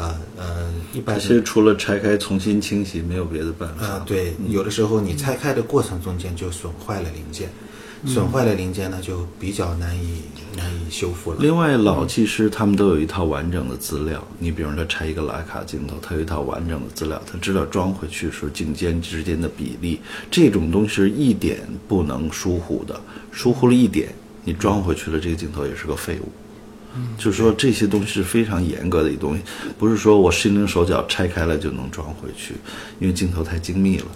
呃呃，一般这些除了拆开重新清洗，没有别的办法。呃，对，有的时候你拆开的过程中间就损坏了零件，损坏了零件呢就比较难以难以修复了。另外，老技师他们都有一套完整的资料。你比如说拆一个徕卡镜头，他有一套完整的资料，他知道装回去时候镜间之间的比例，这种东西是一点不能疏忽的。疏忽了一点，你装回去了，这个镜头也是个废物。就是说这些东西是非常严格的一东西，不是说我心灵手脚拆开了就能装回去，因为镜头太精密了。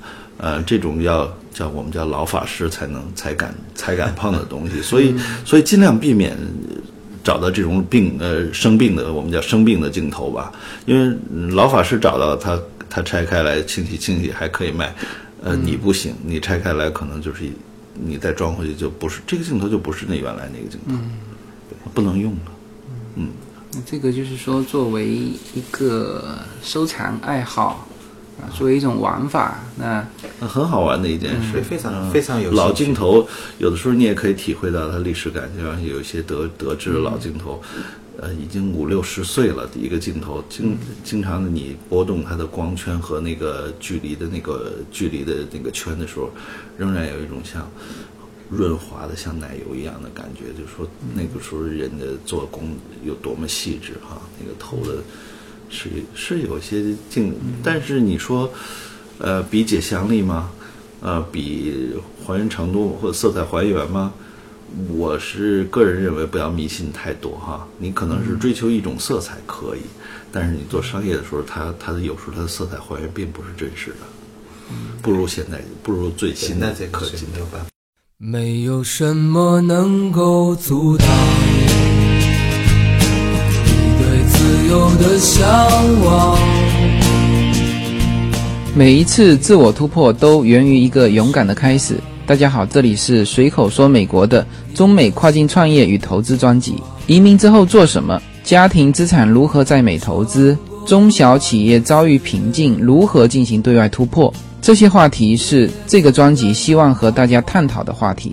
呃，这种要叫我们叫老法师才能才敢才敢碰的东西，所以所以尽量避免找到这种病呃生病的我们叫生病的镜头吧，因为嗯老法师找到他他拆开来清洗清洗还可以卖，呃，你不行，你拆开来可能就是你再装回去就不是这个镜头就不是那原来那个镜头，不能用了。那这个就是说，作为一个收藏爱好啊，作为一种玩法，那那很好玩的一件事，对非常嗯。非常有老镜头，有的时候你也可以体会到它历史感，就像有一些德德制的老镜头，呃，已经五六十岁了的一个镜头，经经常的你拨动它的光圈和那个距离的那个距离的那个圈的时候，仍然有一种像润滑的像奶油一样的感觉，就是说那个时候人的做工有多么细致哈，那个头的是是有些镜，但是你说，呃，比解像力吗？呃，比还原程度或者色彩还原吗？我是个人认为不要迷信太多哈，你可能是追求一种色彩可以，但是你做商业的时候，它它的有时候它的色彩还原并不是真实的，不如现在不如最新的那这个是科技没有办法。没有什么能够阻挡有的向往。每一次自我突破都源于一个勇敢的开始。大家好，这里是随口说美国的中美跨境创业与投资专辑。移民之后做什么？家庭资产如何在美投资？中小企业遭遇瓶颈，如何进行对外突破？这些话题是这个专辑希望和大家探讨的话题。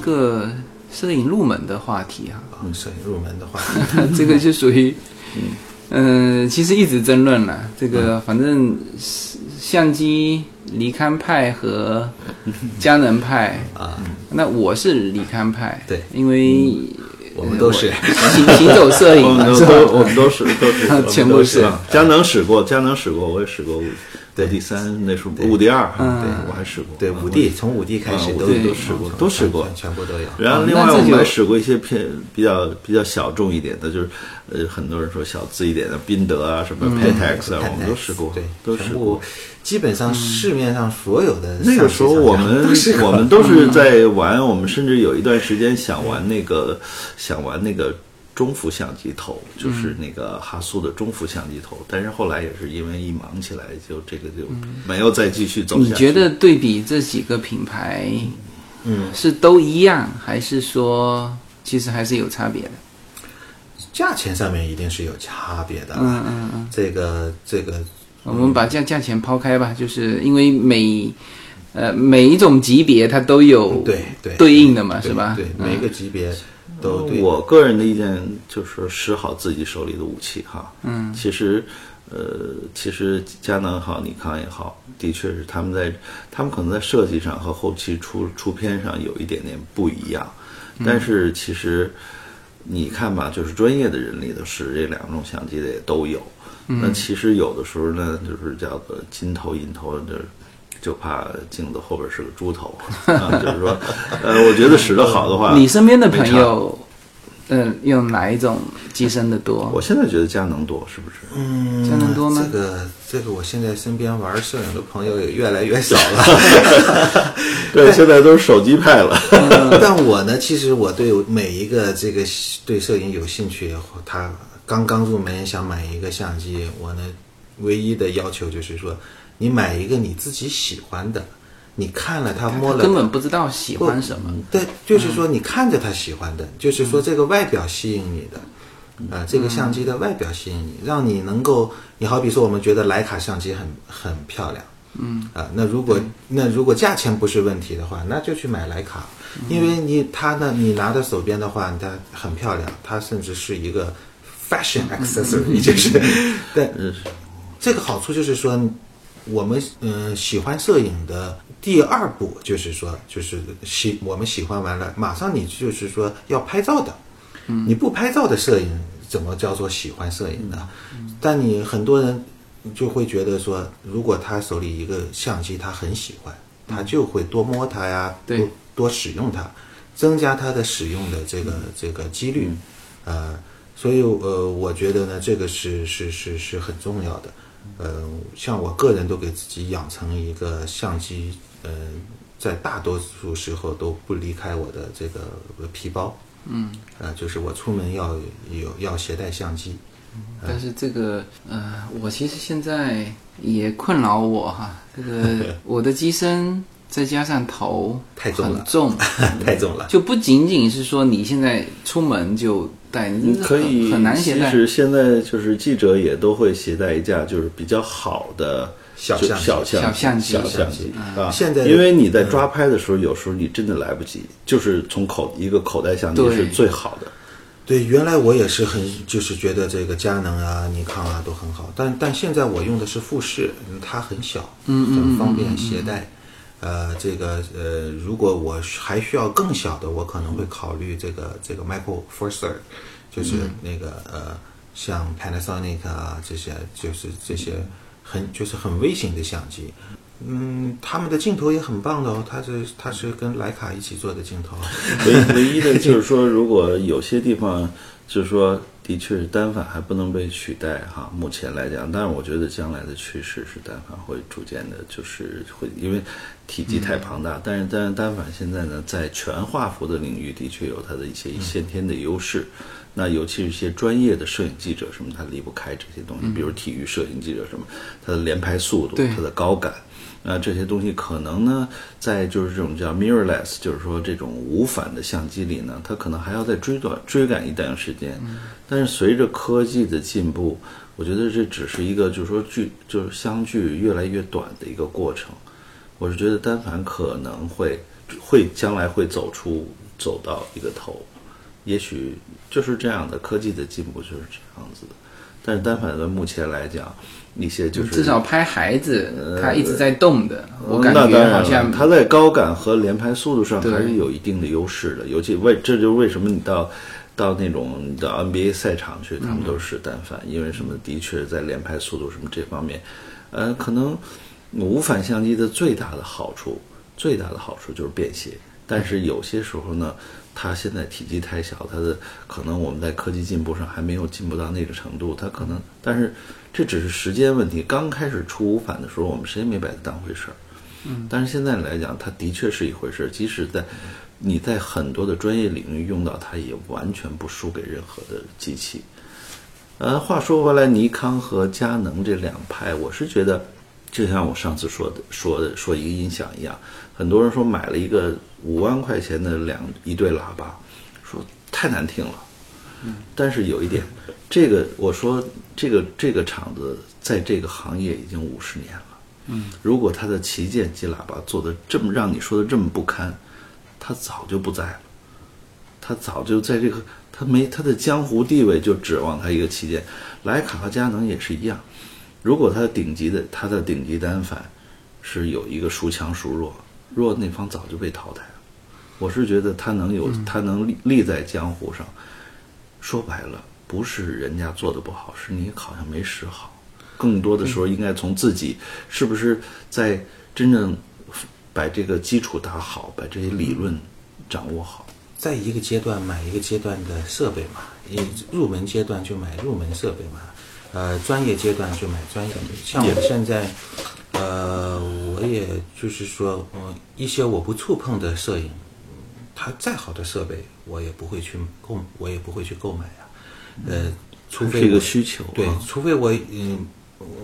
个摄影入门的话题啊、嗯，摄影入门的话题，这个就属于，嗯、其实一直争论了。这个反正相机离刊派和佳能派啊，那我是离刊派，对。因为我们都是。呃行行走摄影我们嘛，是吧？都都我们都是都是 全部是。啊。佳能使过，佳能使过，我也使过五对。第三，那时候五 D 二，嗯。对我还使过，对五 D 从五 D 开始啊都都试过都试过全全部都有。然后哦另外我们还使过一些偏比较比较小众一点的，就是呃很多人说小资一点的宾得啊，什么 Pentax 啊，我们都试过，对，都试过。基本上市面上所有的那个时候我们我们都是在玩，我们甚至有一段时间想玩那个想玩那个中幅相机头，就是那个哈苏的中幅相机头，但是后来也是因为一忙起来，就这个就没有再继续走下去。你觉得对比这几个品牌，嗯，是都一样，还是说其实还是有差别的？价钱上面一定是有差别的。嗯嗯嗯。这个这个我们把价价钱抛开吧，就是因为每呃每一种级别它都有对对对应的嘛，是吧？对，嗯每个级别都对。我个人的意见就是使好自己手里的武器哈。嗯，其实，呃，其实佳能也好，尼康也好，的确是他们在他们可能在设计上和后期出出片上有一点点不一样，但是其实你看吧，就是专业的人里头使这两种相机的也都有。那其实有的时候呢，就是叫做金头银头，就是就怕镜子后边是个猪头 啊。就是说，呃，我觉得使得好的话，你身边的朋友，嗯、用哪一种机身的多？我现在觉得佳能多，是不是？嗯，佳能多吗这个这个，我现在身边玩摄影的朋友也越来越少了。对，现在都是手机派了。但我呢，其实我对每一个这个对摄影有兴趣，他刚刚入门想买一个相机，我呢唯一的要求就是说，你买一个你自己喜欢的，你看了它摸了根本不知道喜欢什么。对，就是说你看着他喜欢的，就是说这个外表吸引你的，啊、这个相机的外表吸引你，让你能够，你好比说我们觉得徕卡相机很很漂亮，嗯，啊、那如果那如果价钱不是问题的话，那就去买徕卡，因为你它呢，你拿在手边的话，它很漂亮，它甚至是一个 fashion accessory，就是，对，这个好处就是说，我们嗯、呃喜欢摄影的第二步就是说，就是喜我们喜欢完了，马上你就是说要拍照的，你不拍照的摄影怎么叫做喜欢摄影呢？但你很多人就会觉得说，如果他手里一个相机，他很喜欢，他就会多摸它呀，对多多使用它，增加它的使用的这个这个几率，呃，所以呃，我觉得呢，这个是是是是很重要的。呃，像我个人都给自己养成一个相机，呃，在大多数时候都不离开我的这个皮包。嗯，呃，就是我出门要有要携带相机。但是这个呃，我其实现在也困扰我哈，这个 我的机身再加上头太重了很重，太重了。就不仅仅是说你现在出门就带，你可以很很难携带其。实现在就是记者也都会携带一架就是比较好的小相机小相小相机小相机啊。现在因为你在抓拍的时候，有时候你真的来不及，就是从口一个口袋相机是最好的。对，原来我也是很就是觉得这个佳能啊、尼康啊都很好，但但现在我用的是富士，嗯它很小，嗯很方便携带。呃，这个呃，如果我还需要更小的，我可能会考虑这个这个 Micro Third，就是那个、呃，像 Panasonic 啊这些，就是这些很就是很微型的相机。嗯，他们的镜头也很棒的哦，它是它是跟徕卡一起做的镜头。唯唯一的就是说，如果有些地方就是说，的确是单反还不能被取代哈。目前来讲，但是我觉得将来的趋势是单反会逐渐的，就是会因为体积太庞大，但是但是单反现在呢，在全画幅的领域的确有它的一些先天的优势。那尤其是一些专业的摄影记者什么，他离不开这些东西，比如体育摄影记者什么，他的连拍速度对，它的高感。那这些东西可能呢，在就是这种叫 mirrorless，就是说这种无反的相机里呢，它可能还要再追短追赶一段时间。但是随着科技的进步，我觉得这只是一个就是说距就是相距越来越短的一个过程。我是觉得单反可能会会将来会走出走到一个头，也许就是这样的科技的进步就是这样子的。但是单反的目前来讲，一些就是至少拍孩子，他一直在动的，我感觉好像他在高感和连拍速度上还是有一定的优势的，尤其为这就是为什么你到到那种你到 NBA 赛场去，他们都是单反，因为什么？的确在连拍速度什么这方面，呃，可能无反相机的最大的好处，最大的好处就是便携，但是有些时候呢。它现在体积太小，它的可能我们在科技进步上还没有进步到那个程度，它可能，但是这只是时间问题。刚开始出无反的时候，我们谁也没把它当回事儿。嗯，但是现在来讲，它的确是一回事儿。即使在你在很多的专业领域用到它，也完全不输给任何的机器。呃，话说回来，尼康和佳能这两派，我是觉得，就像我上次说的说的说一个音响一样，很多人说买了一个五万块钱的两一对喇叭，说太难听了。但是有一点，这个我说这个这个厂子在这个行业已经五十年了。嗯，如果它的旗舰机喇叭做的这么让你说的这么不堪，它早就不在了。它早就在这个，它没它的江湖地位就指望它一个旗舰。徕卡和佳能也是一样，如果他的顶级的他的顶级单反是有一个孰强孰弱，弱那方早就被淘汰了。我是觉得他能有，他能立立在江湖上。说白了，不是人家做的不好，是你好像没使好。更多的时候，应该从自己是不是在真正把这个基础打好，把这些理论掌握好。在一个阶段买一个阶段的设备嘛，你入门阶段就买入门设备嘛，呃，专业阶段就买专业的。像我现在，呃，我也就是说，嗯，一些我不触碰的摄影，它再好的设备，我也不会去购，我也不会去购买呀、呃，除非是一个需求对啊，除非我嗯，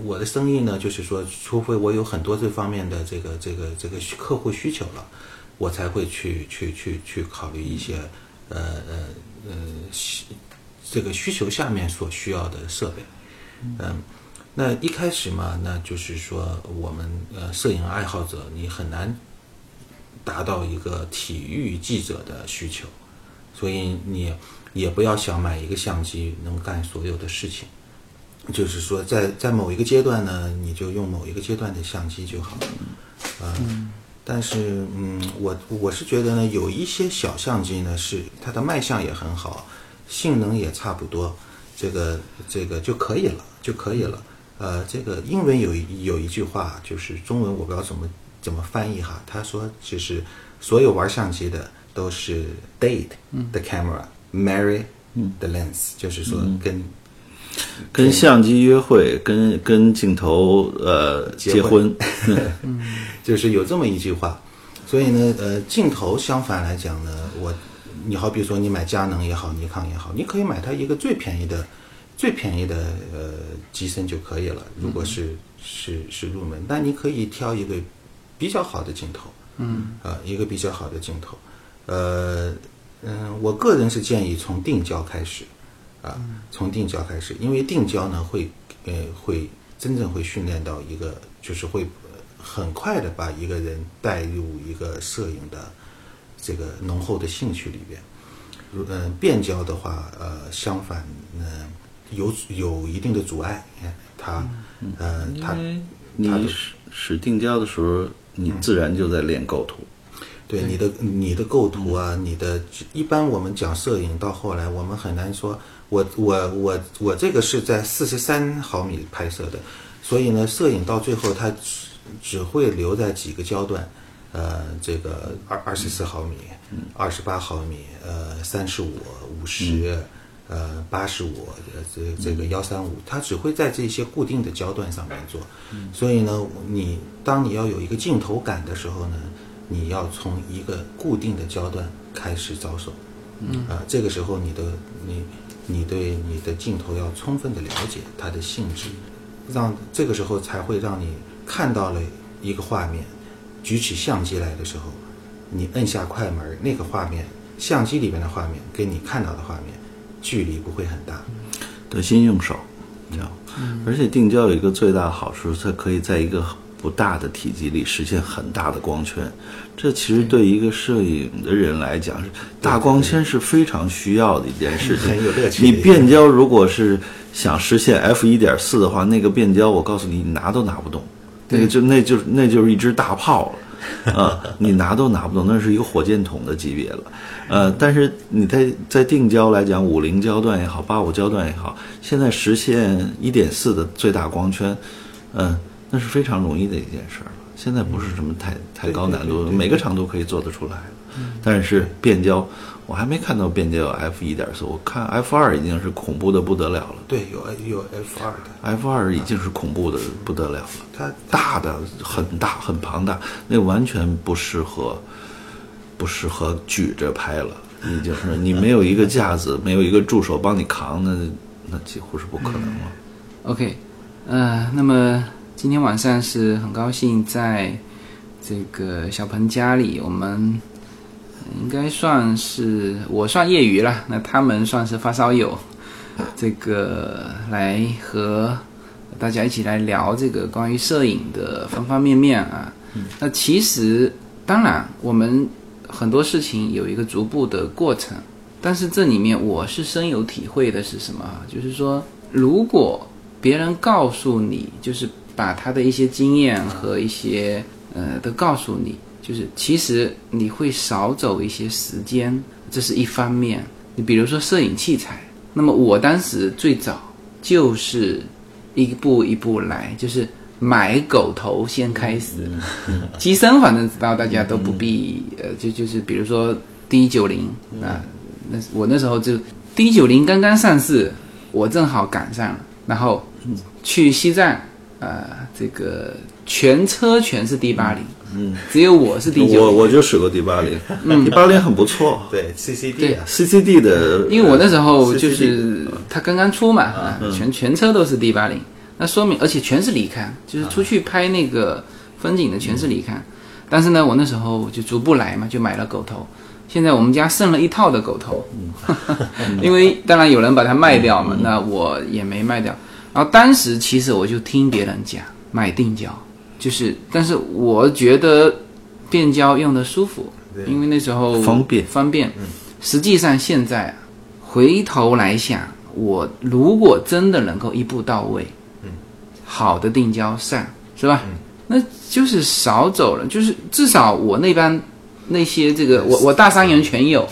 我的生意呢，就是说，除非我有很多这方面的这个这个这个需客户需求了，我才会去去去去考虑一些呃呃呃需这个需求下面所需要的设备。嗯，那一开始嘛，那就是说我们呃摄影爱好者，你很难达到一个体育记者的需求，所以你也不要想买一个相机能干所有的事情。就是说在在某一个阶段呢，你就用某一个阶段的相机就好了。啊、但是嗯，我我是觉得呢，有一些小相机呢是它的卖相也很好，性能也差不多，这个这个就可以了，就可以了。呃，这个英文有一有一句话，就是中文我不知道怎么怎么翻译哈，他说就是所有玩相机的都是 date the camera, marry the lens，、就是说跟跟相机约会，跟跟镜头呃结结婚，就是有这么一句话。所以呢，呃，镜头相反来讲呢，我你好比说你买佳能也好，尼康也好，你可以买它一个最便宜的、最便宜的呃机身就可以了。如果是、是是入门，但你可以挑一个比较好的镜头，嗯，啊、一个比较好的镜头，呃，嗯，我个人是建议从定焦开始，啊，从定焦开始，因为定焦呢会呃会真正会训练到一个就是会呃很快的把一个人带入一个摄影的这个浓厚的兴趣里边。如嗯、变焦的话，呃，相反，呢、有有一定的阻碍，哎它，呃，它你它使使定焦的时候，你自然就在练构图。对你的你的构图啊，你的一般我们讲摄影到后来，我们很难说，我我我我这个是在四十三毫米拍摄的，所以呢，摄影到最后它只只会留在几个焦段，呃，这个二二十四毫米，二十八毫米，呃，三十五、五十。呃，八十五，呃，这这个幺三五，它只会在这些固定的焦段上面做，所以呢，你当你要有一个镜头感的时候呢，你要从一个固定的焦段开始着手，嗯，啊、这个时候你的你你对你的镜头要充分的了解它的性质，让这个时候才会让你看到了一个画面，举起相机来的时候，你摁下快门，那个画面，相机里面的画面跟你看到的画面距离不会很大，得心应手，这样。而且定焦有一个最大的好处，它可以在一个不大的体积里实现很大的光圈。这其实对一个摄影的人来讲，是大光圈是非常需要的一件事情。很有乐趣你变焦如果是想实现 f 一点四的话，那个变焦我告诉你，你拿都拿不动，那个就那就是那就是一支大炮了。啊，你拿都拿不动，那是一个火箭筒的级别了。呃，但是你在在定焦来讲，五零焦段也好，八五焦段也好，现在实现一点四的最大光圈，嗯、那是非常容易的一件事儿了。现在不是什么太太高难度，每个长度可以做得出来。但是变焦，我还没看到变界有 f 一点四，我看 f 二已经是恐怖的不得了了对，有有 F 二的，，f 二已经是恐怖的不得了了。它大的很大很庞大，那完全不适合，不适合举着拍了。已经是你没有一个架子，没有一个助手帮你扛，那那几乎是不可能了。OK，呃，那么今天晚上是很高兴在这个小鹏家里，我们应该算是我算业余了，那他们算是发烧友，这个来和大家一起来聊这个关于摄影的方方面面啊。那其实当然我们很多事情有一个逐步的过程，但是这里面我是深有体会的是什么？就是说，如果别人告诉你，就是把他的一些经验和一些呃都告诉你，就是其实你会少走一些时间，这是一方面。你比如说摄影器材，那么我当时最早就是一步一步来，就是买狗头先开始，机身反正知道大家都不必呃，就就是比如说 D 九零啊，那我那时候就 D 九零刚刚上市，我正好赶上了，然后去西藏，呃，这个全车全是 D 八零，嗯，只有我是第九我，我就使过 D 八零，D 八零很不错。对 CCD 对啊，，CCD 的，因为我那时候就是它刚刚出嘛，啊，全全车都是 D 八零，那说明而且全是离看，就是出去拍那个风景的全是离看。但是呢，我那时候就逐步来嘛，就买了狗头。现在我们家剩了一套的狗头，因为当然有人把它卖掉嘛，那我也没卖掉。然后当时其实我就听别人讲买定焦，就是，但是我觉得变焦用的舒服，因为那时候方便方便。实际上现在回头来想，我如果真的能够一步到位，嗯，好的定焦上是吧？那就是少走了，就是至少我那班那些这个我我大三元全有，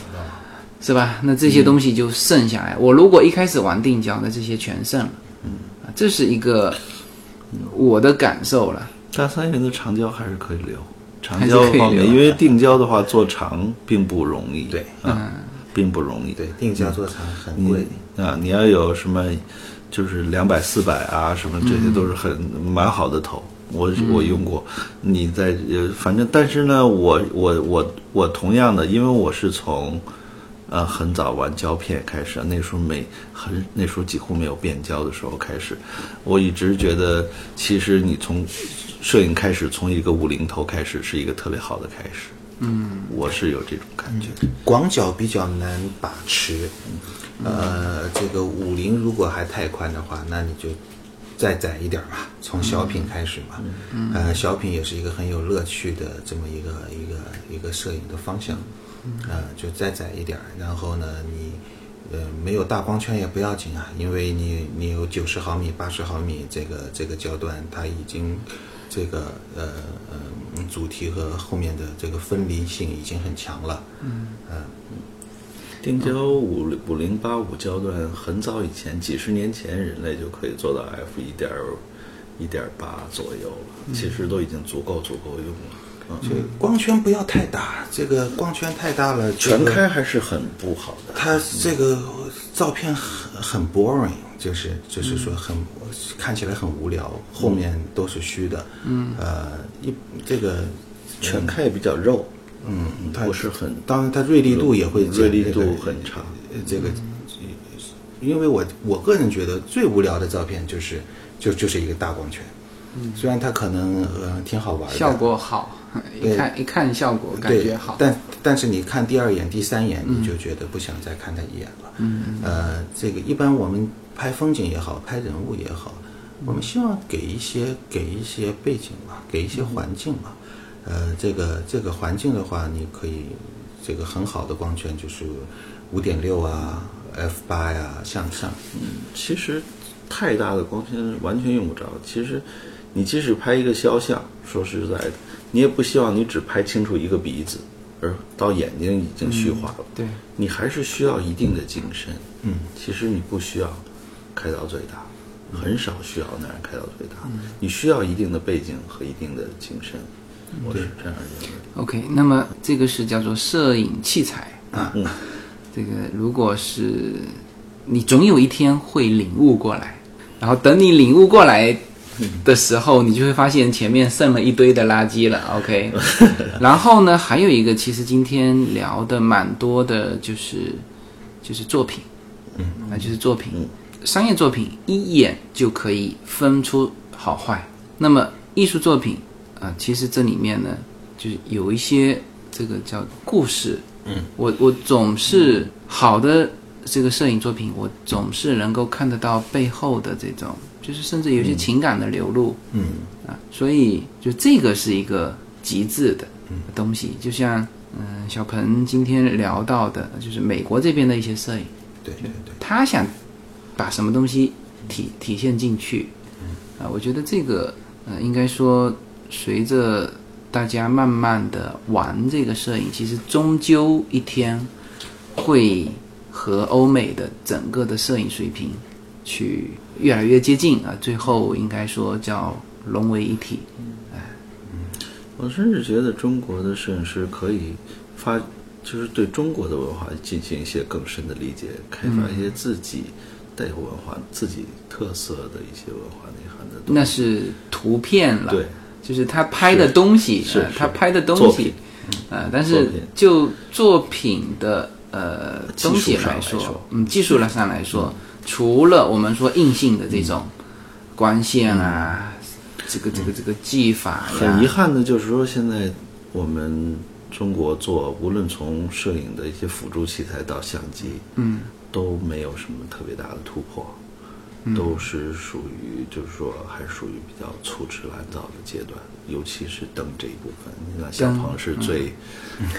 是吧？那这些东西就剩下来。我如果一开始玩定焦，那这些全剩了，嗯，这是一个我的感受了。大三元的长焦还是可以留，长焦方面，因为定焦的话做长并不容易，对啊，并不容易，对，定焦做长很你贵。啊，你要有什么，就是两百、四百啊，什么这些都是很蛮好的头。我我用过，你在呃，反正但是呢，我我我我同样的，因为我是从呃很早玩胶片开始，那时候没很那时候几乎没有变焦的时候开始，我一直觉得其实你从摄影开始，从一个五零头开始是一个特别好的开始。嗯，我是有这种感觉。广角比较难把持，呃，这个五零如果还太宽的话，那你就再窄一点儿吧，从小品开始嘛。呃，小品也是一个很有乐趣的这么一个一个一个摄影的方向，呃，就再窄一点儿，然后呢，你呃没有大光圈也不要紧啊，因为你你有九十毫米、八十毫米这个这个焦段，它已经这个呃呃主题和后面的这个分离性已经很强了。嗯嗯定焦五五零八五焦段，很早以前，几十年前，人类就可以做到 f 一点一点八左右了，其实都已经足够足够用了。嗯，这个光圈不要太大，这个光圈太大了，全开还是很不好的。它这个照片很很 boring，就是就是说很、看起来很无聊，后面都是虚的。嗯，呃，一这个全开也比较肉，嗯，它不是很当然它锐利度也会锐利度很差。呃这个，因为我我个人觉得最无聊的照片就是就就是一个大光圈，虽然它可能呃挺好玩的，效果好，一看一看效果感觉好。但但是你看第二眼、第三眼，你就觉得不想再看他一眼了。嗯，呃，这个一般我们拍风景也好，拍人物也好，我们希望给一些给一些背景嘛，给一些环境嘛。呃，这个这个环境的话，你可以这个很好的光圈就是五点六啊、f 八呀向上。嗯其实太大的光圈完全用不着。其实你即使拍一个肖像，说实在的，你也不希望你只拍清楚一个鼻子，而到眼睛已经虚化了。对，你还是需要一定的精深。嗯，其实你不需要开到最大，很少需要那样开到最大。你需要一定的背景和一定的景深。我是这样认为。OK，那么这个是叫做摄影器材啊。嗯这个如果是你总有一天会领悟过来，然后等你领悟过来的时候，你就会发现前面剩了一堆的垃圾了。OK，然后呢，还有一个，其实今天聊的蛮多的，就是就是作品，嗯，啊，就是作品，商业作品一眼就可以分出好坏。那么艺术作品啊、其实这里面呢，就是有一些这个叫故事。嗯，我我总是好的这个摄影作品，我总是能够看得到背后的这种，就是甚至有些情感的流露。嗯啊，所以就这个是一个极致的东西，就像嗯、小鹏今天聊到的，就是美国这边的一些摄影，对对对。他想把什么东西体体现进去，啊，我觉得这个呃，应该说随着大家慢慢的玩这个摄影，其实终究一天会和欧美的整个的摄影水平去越来越接近啊，最后应该说叫融为一体。哎我甚至觉得中国的摄影师可以发，就是对中国的文化进行一些更深的理解，开发一些自己带有文化、自己特色的一些文化内涵的东西。那是图片了，对，就是他拍的东西，是他拍的东西啊，呃，但是就作品的呃东西来说，说嗯，技术上来说，除了我们说硬性的这种光线啊，这个这个这个技法呀，很遗憾的就是说，现在我们中国做，无论从摄影的一些辅助器材到相机，嗯，都没有什么特别大的突破，都是属于就是说还是属于比较粗制滥造的阶段，尤其是灯这一部分。你看小鹏是最、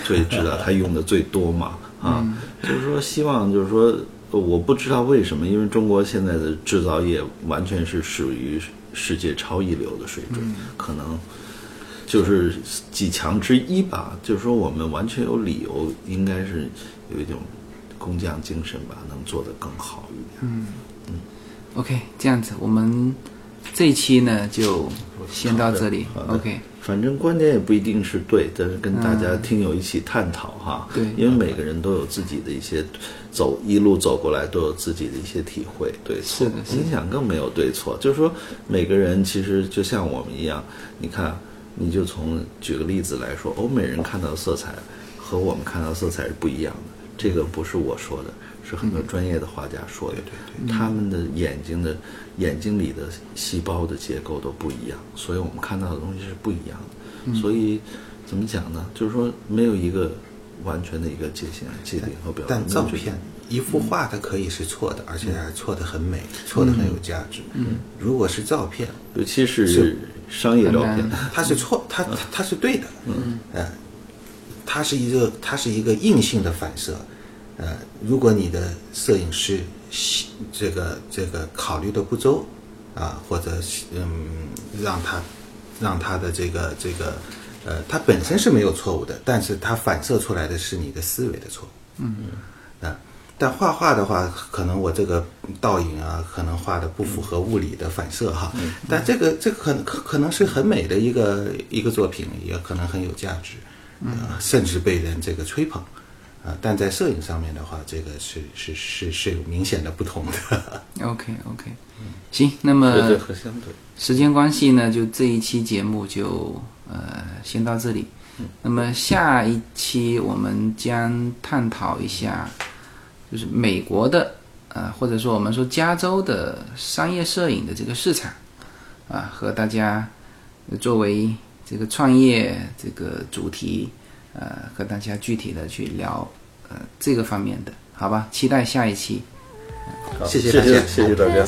最知道他用的最多嘛啊，就是说希望就是说我不知道为什么，因为中国现在的制造业完全是属于世界超一流的水准，可能就是几强之一吧。就是说，我们完全有理由，应该是有一种工匠精神吧，能做得更好一点。嗯 OK，这样子，我们这一期呢就先到这里。OK，反正观点也不一定是对，但是跟大家听友一起探讨哈。对因为每个人都有自己的一些走一路走过来都有自己的一些体会，对错。是的是的音响更没有对错，就是说每个人其实就像我们一样，你看，你就从举个例子来说，欧美人看到的色彩和我们看到的色彩是不一样的，这个不是我说的。是很多专业的画家说的，对对他们的眼睛的眼睛里的细胞的结构都不一样，所以我们看到的东西是不一样的。所以怎么讲呢？就是说没有一个完全的一个界限、界定和表达。但照片一幅画它可以是错的，而且还错的很美，错的很有价值。嗯，如果是照片，尤其是是商业照片很，它是错，它它它是对的。嗯，呃，它是一个它是一个硬性的反射。呃，如果你的摄影师细这个这个考虑的不周啊，或者是嗯，让他让他的这个这个呃，它本身是没有错误的，但是它反射出来的是你的思维的错误。嗯啊，但画画的话，可能我这个倒影啊，可能画的不符合物理的反射哈。但这个这个可能可可能是很美的一个一个作品，也可能很有价值，呃，甚至被人这个吹捧。啊，但在摄影上面的话，这个是是是是有明显的不同的。OK OK，行，那么对对和相对。时间关系呢，就这一期节目就呃先到这里。那么下一期我们将探讨一下，就是美国的呃，或者说我们说加州的商业摄影的这个市场啊，和大家呃作为这个创业这个主题，呃，和大家具体的去聊呃这个方面的，好吧？期待下一期。好谢谢大家谢谢大家。